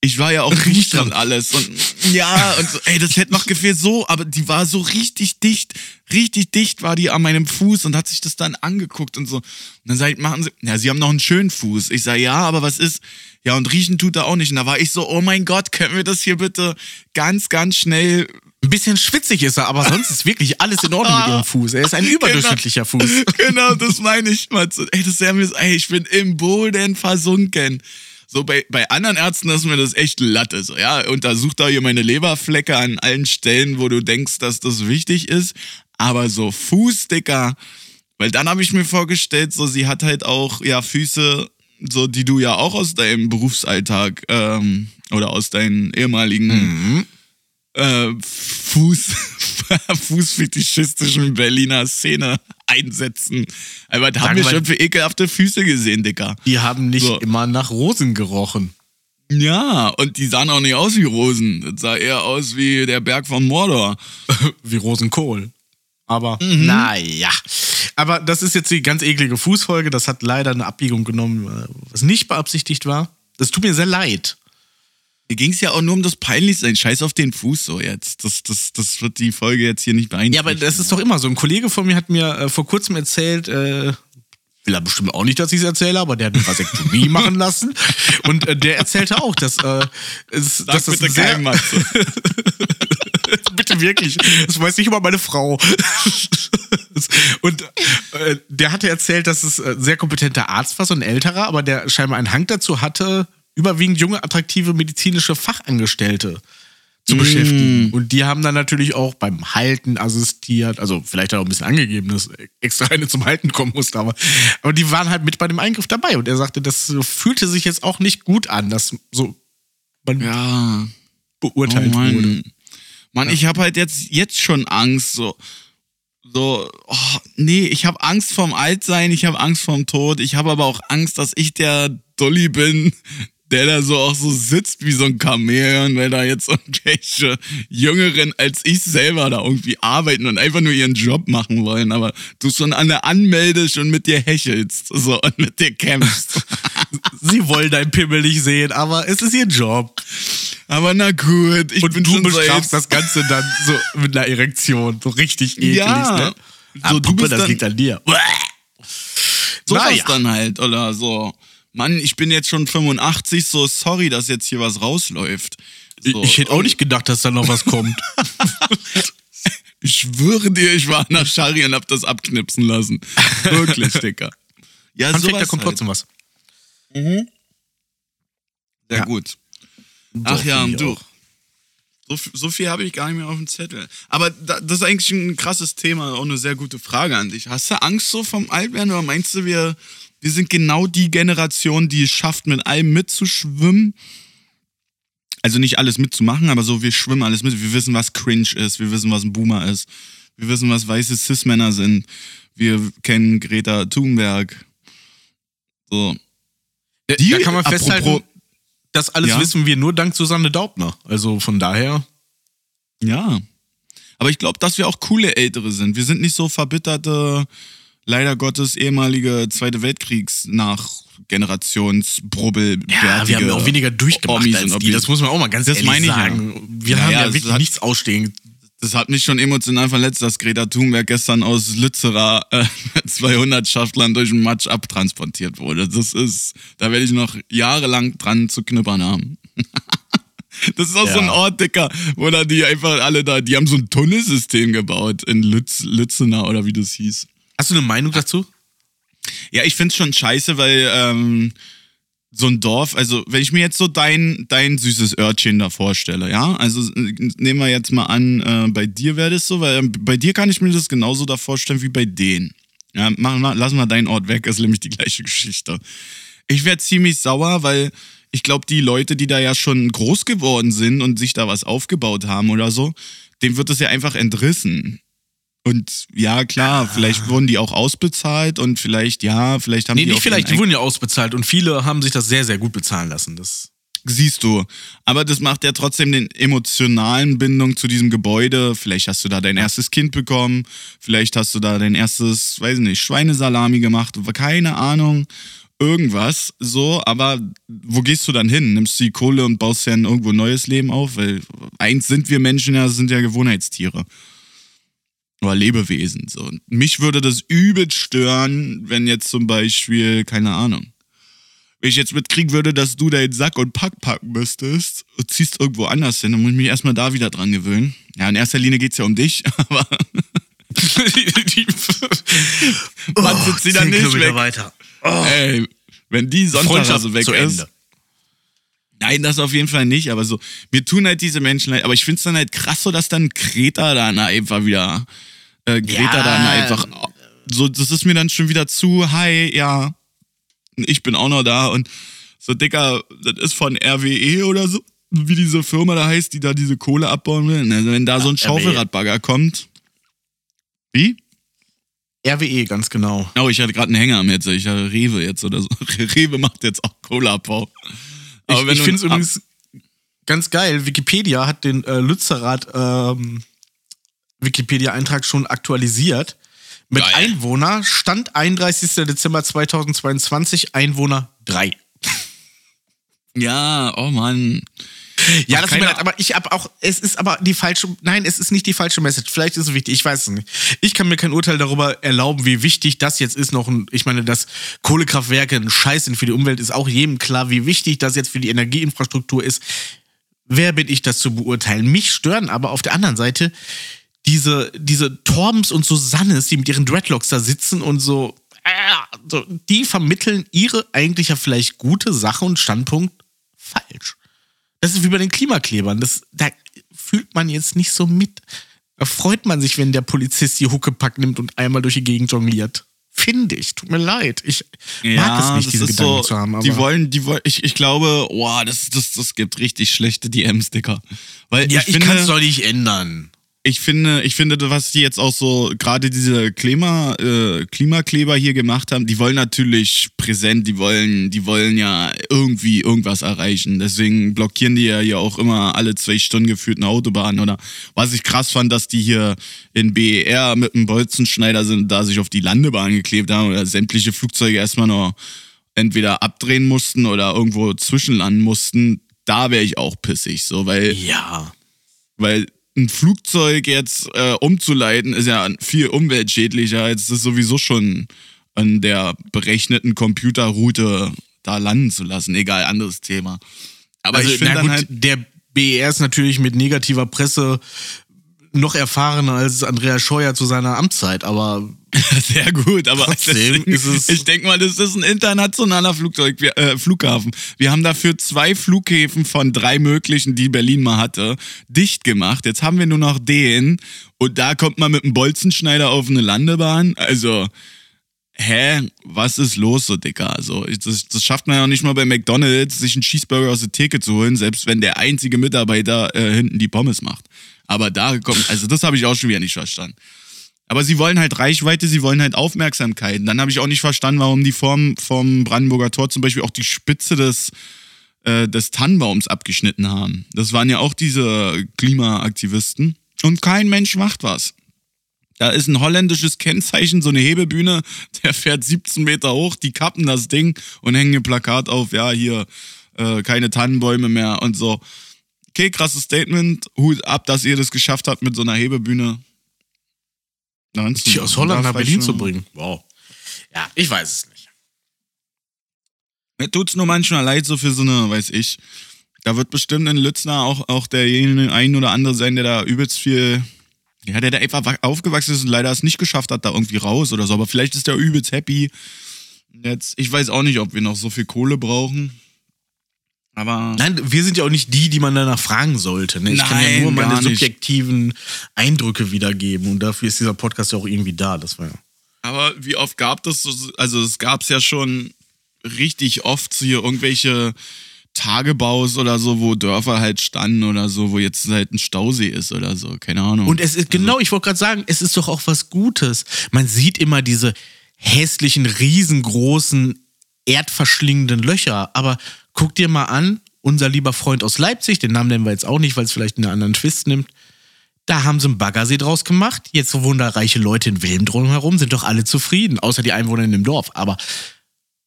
Ich war ja auch riecht und alles. Und ja, und so, ey, das hätte noch gefehlt so, aber die war so richtig dicht, richtig dicht war die an meinem Fuß und hat sich das dann angeguckt und so. Und dann sag ich, machen Sie, ja, Sie haben noch einen schönen Fuß. Ich sag, ja, aber was ist? Ja, und riechen tut er auch nicht. Und da war ich so, oh mein Gott, können wir das hier bitte ganz, ganz schnell Ein bisschen schwitzig ist er, aber sonst ist wirklich alles in Ordnung mit ihrem Fuß. Er ist ein überdurchschnittlicher Fuß. genau, das meine ich. Matze. Ey, das ist ja mir, ey, ich bin im Boden versunken. So bei, bei anderen Ärzten ist mir das echt Latte. So, ja, untersuch da hier meine Leberflecke an allen Stellen, wo du denkst, dass das wichtig ist. Aber so Fußdicker, weil dann habe ich mir vorgestellt, so sie hat halt auch ja Füße, so die du ja auch aus deinem Berufsalltag ähm, oder aus deinen ehemaligen Mhm. äh, Fuß, fußfetischistischen Berliner Szene einsetzen. Aber da haben wir- schon für ekelhafte Füße gesehen, Dicker. Die haben nicht So. immer nach Rosen gerochen. Ja, und die sahen auch nicht aus wie Rosen. Das sah eher aus wie der Berg von Mordor. Wie Rosenkohl. Aber Mhm. naja. Aber das ist jetzt die ganz eklige Fußfolge. Das hat leider eine Abbiegung genommen, äh, was nicht beabsichtigt war. Das tut mir sehr leid. Mir ging es ja auch nur um das Peinlichsein. Scheiß auf den Fuß so jetzt. Das, das, das wird die Folge jetzt hier nicht beeinflussen. Ja, aber das ist doch immer so. Ein Kollege von mir hat mir äh, vor kurzem erzählt, äh, will er bestimmt auch nicht, dass ich es erzähle, aber der hat eine Vasektomie machen lassen. Und äh, der erzählte auch, dass, äh, es, dass das bitte sehr, Matze. Bitte wirklich. Das weiß nicht immer meine Frau. Und äh, der hatte erzählt, dass es ein sehr kompetenter Arzt war, so ein älterer, aber der scheinbar einen Hang dazu hatte, überwiegend junge, attraktive medizinische Fachangestellte zu beschäftigen. Und die haben dann natürlich auch beim Halten assistiert, also vielleicht auch ein bisschen angegeben, dass extra eine zum Halten kommen musste, aber, aber die waren halt mit bei dem Eingriff dabei. Und er sagte, das fühlte sich jetzt auch nicht gut an, dass so man Ja. beurteilt oh Mann. wurde. Mann, ich habe halt jetzt, jetzt schon Angst. So, so oh, nee, ich habe Angst vorm Altsein, ich habe Angst vorm Tod, ich habe aber auch Angst, dass ich der Dolly bin, der da so auch so sitzt wie so ein Chamäleon, weil da jetzt irgendwelche Jüngeren als ich selber da irgendwie arbeiten und einfach nur ihren Job machen wollen, aber du schon an der anmeldest und mit dir hechelst so, und mit dir kämpfst. Sie wollen dein Pimmel nicht sehen, aber es ist ihr Job. aber na gut, ich Und bin du bestrafst das Ganze dann so mit einer Erektion. So richtig eklig, Ja. ne? So, Ah, du Puppe, das dann- liegt an dir. So Naja. was dann halt, oder so. Mann, ich bin jetzt schon 85, so sorry, dass jetzt hier was rausläuft. So, ich hätte auch nicht gedacht, dass da noch was kommt. Ich schwöre dir, ich war nach Schari und hab das abknipsen lassen. Wirklich, Dicker. Ja, Fact, da kommt halt. trotzdem was. Sehr Ja. gut. Ach ja, ich du. So, so viel habe ich gar nicht mehr auf dem Zettel. Aber da, das ist eigentlich ein krasses Thema, auch eine sehr gute Frage an dich. Hast du Angst so vom Altwerden oder meinst du, wir, wir sind genau die Generation, die es schafft, mit allem mitzuschwimmen? Also nicht alles mitzumachen, aber so, wir schwimmen alles mit. Wir wissen, was cringe ist. Wir wissen, was ein Boomer ist. Wir wissen, was weiße Cis-Männer sind. Wir kennen Greta Thunberg. So. Da- Die- da kann man apropos- festhalten, das alles Ja. wissen wir nur dank Susanne Daubner. Also von daher. Ja. Aber ich glaube, dass wir auch coole Ältere sind. Wir sind nicht so verbitterte, leider Gottes ehemalige Zweite Weltkriegs nach Generationsbrubbel. Ja, wir haben ja auch weniger durchgemacht Omis als die. Das muss man auch mal ganz Das ehrlich meine ich ja. sagen. Wir Ja, haben ja, ja, es wirklich nichts ausstehen. Das hat mich schon emotional verletzt, dass Greta Thunberg gestern aus Lützerer äh, mit 200 Schaftlern durch den Matsch abtransportiert wurde. Das ist, da werde ich noch jahrelang dran zu knippern haben. Das ist auch so ein Ja. Ort, Dicker, wo da die einfach alle da, die haben so ein Tunnelsystem gebaut in Lütz, Lützener oder wie das hieß. Hast du eine Meinung dazu? Ja, ich find's schon scheiße, weil ähm, so ein Dorf, also wenn ich mir jetzt so dein, dein süßes Örtchen da vorstelle, ja, also nehmen wir jetzt mal an, äh, bei dir wäre das so, weil ähm, bei dir kann ich mir das genauso da vorstellen wie bei denen. Ja, machen wir, lassen wir deinen Ort weg, ist nämlich die gleiche Geschichte. Ich wäre ziemlich sauer, weil ich glaube, die Leute, die da ja schon groß geworden sind und sich da was aufgebaut haben oder so, dem wird es ja einfach entrissen. Und ja, klar, vielleicht wurden die auch ausbezahlt und vielleicht, ja, vielleicht haben Nee, die nicht auch vielleicht, die wurden ja ausbezahlt und viele haben sich das sehr, sehr gut bezahlen lassen. Das Siehst du. Aber das macht ja trotzdem den emotionalen Bindung zu diesem Gebäude. Vielleicht hast du da dein erstes Kind bekommen. Vielleicht hast du da dein erstes, weiß ich nicht, Schweinesalami gemacht. Keine Ahnung. Irgendwas. So. Aber wo gehst du dann hin? Nimmst du die Kohle und baust ja irgendwo ein neues Leben auf? Weil eins sind wir Menschen ja, sind ja Gewohnheitstiere. Oder Lebewesen. So. Und mich würde das übel stören, wenn jetzt zum Beispiel, keine Ahnung wenn ich jetzt mitkriegen würde, dass du deinen Sack und Pack packen müsstest und ziehst irgendwo anders hin, dann muss ich mich erstmal da wieder dran gewöhnen. Ja, in erster Linie geht's ja um dich, aber wann sind sie dann Oh, nicht Kilometer weg? weiter. Ey, wenn die Sonntag also weg zu ist. Ende. Nein, das auf jeden Fall nicht, aber so, mir tun halt diese Menschen leid, aber ich find's dann halt krass so, dass dann Greta dann einfach wieder, äh, Greta Ja. dann einfach, so, das ist mir dann schon wieder zu, hi, ja, ich bin auch noch da und so, Dicker, das ist von RWE oder so, wie diese Firma da heißt, die da diese Kohle abbauen will. Also wenn da so ein RWE. Schaufelradbagger kommt. Wie? RWE, E, ganz genau. Oh, ich hatte gerade einen Hänger am jetzt. Ich hatte Rewe jetzt oder so. Rewe macht jetzt auch Kohleabbau. Aber ich ich finde es übrigens ganz geil. Wikipedia hat den äh, Lützerath ähm, Wikipedia-Eintrag schon aktualisiert. Mit Geil. Einwohner, Stand 31. Dezember 2022, Einwohner 3. Ja, oh Mann. Ja, das tut mir leid, aber ich habe auch, es ist aber die falsche, nein, es ist nicht die falsche Message. Vielleicht ist es wichtig, ich weiß es nicht. Ich kann mir kein Urteil darüber erlauben, wie wichtig das jetzt ist noch. Ein, ich meine, dass Kohlekraftwerke ein Scheiß sind für die Umwelt, ist auch jedem klar, wie wichtig das jetzt für die Energieinfrastruktur ist. Wer bin ich, das zu beurteilen? Mich stören aber auf der anderen Seite diese, diese Torbens und Susannes, die mit ihren Dreadlocks da sitzen und so, äh, so, die vermitteln ihre eigentlich ja vielleicht gute Sache und Standpunkt falsch. Das ist wie bei den Klimaklebern. Das, da fühlt man jetzt nicht so mit. Da freut man sich, wenn der Polizist die Huckepack nimmt und einmal durch die Gegend jongliert. Finde ich. Tut mir leid. Ich mag es nicht, diese Gedanken zu haben. Aber die wollen, die wollen, ich, ich glaube, wow, das, das, das gibt richtig schlechte DMs-Dicker. Weil ja, ich, ich, kann es doch nicht ändern. Ich finde, ich finde, was die jetzt auch so, gerade diese Klima, äh, Klimakleber hier gemacht haben, die wollen natürlich präsent, die wollen, die wollen ja irgendwie irgendwas erreichen. Deswegen blockieren die ja hier auch immer alle zwei Stunden geführt eine Autobahn. Oder was ich krass fand, dass die hier in BER mit einem Bolzenschneider sind, da sich auf die Landebahn geklebt haben oder sämtliche Flugzeuge erstmal noch entweder abdrehen mussten oder irgendwo zwischenlanden mussten. Da wäre ich auch pissig, so, weil Ja. weil ein Flugzeug jetzt äh, umzuleiten ist ja viel umweltschädlicher, als das sowieso schon an der berechneten Computerroute da landen zu lassen. Egal, anderes Thema. Aber Also, ich finde halt, der BER ist natürlich mit negativer Presse noch erfahrener als Andreas Scheuer zu seiner Amtszeit, aber sehr gut, aber Trotzdem deswegen, ist es- ich denke mal, das ist ein internationaler Flugzeug, äh, Flughafen. Wir haben dafür zwei Flughäfen von drei möglichen, die Berlin mal hatte, dicht gemacht. Jetzt haben wir nur noch den und da kommt man mit einem Bolzenschneider auf eine Landebahn. Also, hä, was ist los so, Dicker? Also, das, das schafft man ja nicht mal bei McDonalds, sich einen Cheeseburger aus der Theke zu holen, selbst wenn der einzige Mitarbeiter äh, hinten die Pommes macht. Aber da kommt, also das habe ich auch schon wieder nicht verstanden. Aber sie wollen halt Reichweite, sie wollen halt Aufmerksamkeit. Und dann habe ich auch nicht verstanden, warum die vom, vom Brandenburger Tor zum Beispiel auch die Spitze des, äh, des Tannenbaums abgeschnitten haben. Das waren ja auch diese Klimaaktivisten. Und kein Mensch macht was. Da ist ein holländisches Kennzeichen, so eine Hebebühne, der fährt 17 Meter hoch, die kappen das Ding und hängen ein Plakat auf, ja, hier, äh, keine Tannenbäume mehr und so. Okay, krasses Statement, Hut ab, dass ihr das geschafft habt mit so einer Hebebühne. die aus Holland nach Berlin zu bringen. Wow. Ja, ich weiß es nicht. Mir tut's nur manchmal leid, so für so eine, weiß ich. Da wird bestimmt in Lützner auch, auch derjenige ein oder andere sein, der da übelst viel, ja, der da einfach wa- aufgewachsen ist und leider es nicht geschafft hat, da irgendwie raus oder so. Aber vielleicht ist der übelst happy. Jetzt, ich weiß auch nicht, ob wir noch so viel Kohle brauchen. Aber. Nein, wir sind ja auch nicht die, die man danach fragen sollte. Ne? Ich kann ja Nein, nur meine subjektiven Eindrücke wiedergeben und dafür ist dieser Podcast ja auch irgendwie da. Das war ja. Aber wie oft gab das? so- Also es gab es ja schon richtig oft hier irgendwelche Tagebaus oder so, wo Dörfer halt standen oder so, wo jetzt halt ein Stausee ist oder so, keine Ahnung. Und es ist, genau, ich wollte gerade sagen, es ist doch auch was Gutes. Man sieht immer diese hässlichen, riesengroßen, erdverschlingenden Löcher. Aber guck dir mal an, unser lieber Freund aus Leipzig, den Namen nennen wir jetzt auch nicht, weil es vielleicht einen anderen Twist nimmt. Da haben sie einen Baggersee draus gemacht. Jetzt wohnen da reiche Leute in Wilm drumherum, sind doch alle zufrieden, außer die Einwohner in dem Dorf. Aber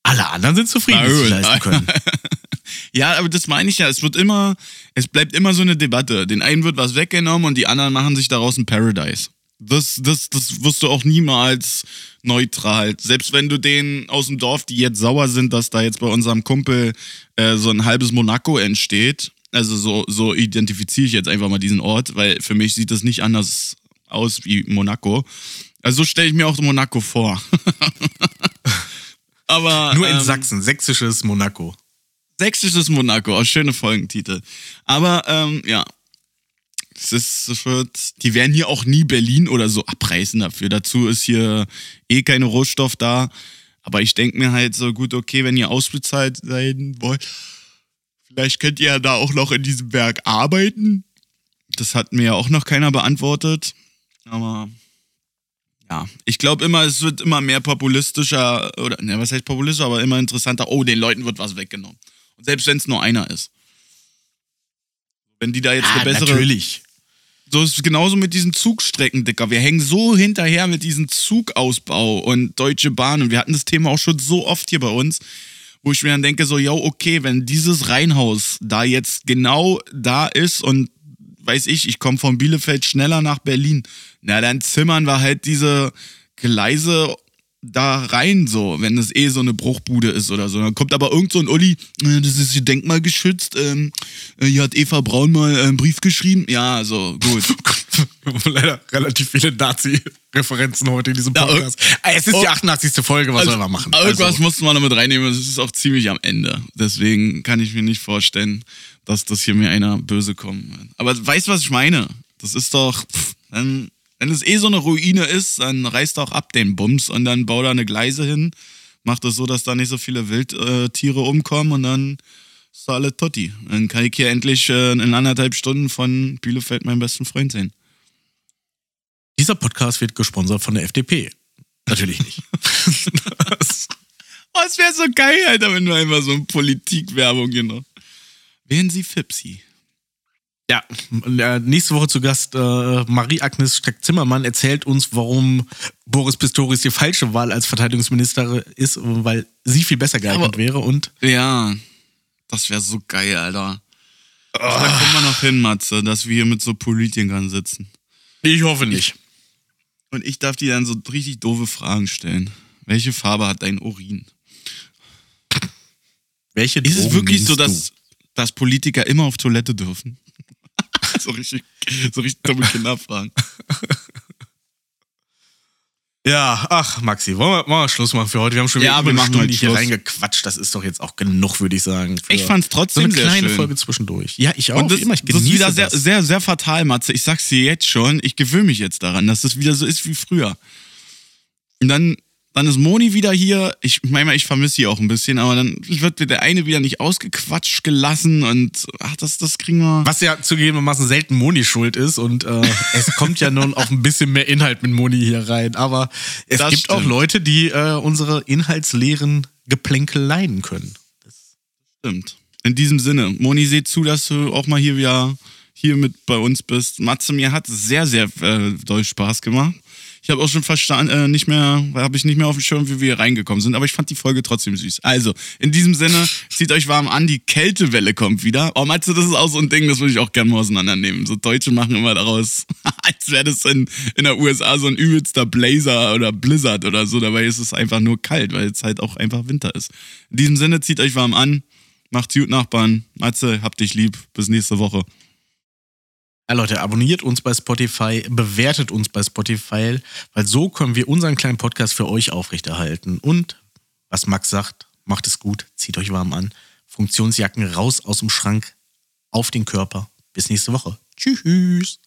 alle anderen sind zufrieden, die sich leisten können. Ja, aber das meine ich ja. Es wird immer, es bleibt immer so eine Debatte. Den einen wird was weggenommen und die anderen machen sich daraus ein Paradise. Das, das, das wirst du auch niemals neutral. Selbst wenn du denen aus dem Dorf, die jetzt sauer sind, dass da jetzt bei unserem Kumpel äh, so ein halbes Monaco entsteht. Also so, so identifiziere ich jetzt einfach mal diesen Ort, weil für mich sieht das nicht anders aus wie Monaco. Also so stelle ich mir auch Monaco vor. Aber Nur in ähm, Sachsen, sächsisches Monaco. Sächsisches Monaco, auch schöne Folgentitel. Aber ähm, ja, es ist, es wird, die werden hier auch nie Berlin oder so abreißen dafür. Dazu ist hier eh keine Rohstoff da. Aber ich denke mir halt so, gut, okay, wenn ihr ausbezahlt sein wollt, vielleicht könnt ihr ja da auch noch in diesem Werk arbeiten. Das hat mir ja auch noch keiner beantwortet. Aber ja, ich glaube immer, es wird immer mehr populistischer, oder ne, was heißt populistischer, aber immer interessanter. Oh, den Leuten wird was weggenommen. Und selbst wenn es nur einer ist. Wenn die da jetzt eine bessere. natürlich. So ist es genauso mit diesen Zugstrecken, Dicker. Wir hängen so hinterher mit diesem Zugausbau und Deutsche Bahn. Und wir hatten das Thema auch schon so oft hier bei uns, wo ich mir dann denke, so, ja, okay, wenn dieses Reihenhaus da jetzt genau da ist und weiß ich, ich komme von Bielefeld schneller nach Berlin, na, dann zimmern wir halt diese Gleise da rein, so, wenn es eh so eine Bruchbude ist oder so. Dann kommt aber irgend so ein Uli, äh, das ist hier denkmalgeschützt, ähm, äh, hier hat Eva Braun mal äh, einen Brief geschrieben. Ja, so, gut. Leider relativ viele Nazi-Referenzen heute in diesem Ja, Podcast. Ah, es ist die 88. Folge, was soll man machen? Also, Irgendwas Also, mussten wir noch mit reinnehmen, das ist auch ziemlich am Ende. Deswegen kann ich mir nicht vorstellen, dass das hier mir einer böse kommen wird. Aber weißt du, was ich meine? Das ist doch, pff, dann, wenn es eh so eine Ruine ist, dann reißt doch ab den Bums und dann bau da eine Gleise hin, macht es so, dass da nicht so viele Wildtiere umkommen und dann ist da alle Totti. Dann kann ich hier endlich äh, in anderthalb Stunden von Bielefeld meinen besten Freund sehen. dieser Podcast wird gesponsert von der FDP. Natürlich nicht. Oh, es wäre so geil, Alter, wenn du einfach so eine Politikwerbung genau. Wählen Sie Fipsi. Ja, äh, nächste Woche zu Gast äh, Marie-Agnes Strack-Zimmermann erzählt uns, warum Boris Pistorius die falsche Wahl als Verteidigungsminister ist, weil sie viel besser geeignet Aber- wäre und Ja, das wäre so geil, Alter. Da kommen wir noch hin, Matze, dass wir hier mit so Politikern sitzen. ich hoffe nicht. Und ich darf dir dann so richtig doofe Fragen stellen. Welche Farbe hat dein Urin? Welche Ist es Drogen wirklich so, dass, dass Politiker immer auf Toilette dürfen? So richtig, so richtig dumme Kinderfragen. Ja, ach Maxi, wollen wir, wollen wir Schluss machen für heute? Wir haben schon wieder Ja, über wir eine machen Stunde hier Schluss. reingequatscht. Das ist doch jetzt auch genug, würde ich sagen. Ich fand's so trotzdem eine sehr kleine schön. Folge zwischendurch. Ja, ich auch. Und das, immer. Ich das ist wieder sehr, das. sehr, sehr fatal, Matze. Ich sag's dir jetzt schon. Ich gewöhne mich jetzt daran, dass das wieder so ist wie früher. Und dann, dann ist Moni wieder hier. Ich meine, ich vermisse sie auch ein bisschen, aber dann wird der eine wieder nicht ausgequatscht gelassen und ach, das, das kriegen wir. Was ja zugegebenermaßen selten Moni schuld ist und äh, es kommt ja nun auch ein bisschen mehr Inhalt mit Moni hier rein. Aber es Das gibt auch stimmt. Leute, die äh, unsere inhaltsleeren Geplänkel leiden können. Stimmt. In diesem Sinne, Moni, seh zu, dass du auch mal hier wieder hier mit bei uns bist. Matze, mir hat sehr, sehr äh, doll Spaß gemacht. Ich habe auch schon verstanden, äh, nicht mehr, habe ich nicht mehr auf dem Schirm, wie wir hier reingekommen sind, aber ich fand die Folge trotzdem süß. Also, in diesem Sinne, zieht euch warm an, die Kältewelle kommt wieder. Oh, Matze, das ist auch so ein Ding, das würde ich auch gerne mal auseinandernehmen. So Deutsche machen immer daraus, als wäre das in, in der USA so ein übelster Blazer oder Blizzard oder so. Dabei ist es einfach nur kalt, weil es halt auch einfach Winter ist. In diesem Sinne, zieht euch warm an. Macht's gut, Nachbarn. Matze, hab dich lieb. Bis nächste Woche. Ja, Leute, abonniert uns bei Spotify, bewertet uns bei Spotify, weil so können wir unseren kleinen Podcast für euch aufrechterhalten. Und was Max sagt, macht es gut, zieht euch warm an. Funktionsjacken raus aus dem Schrank, auf den Körper. Bis nächste Woche. Tschüss.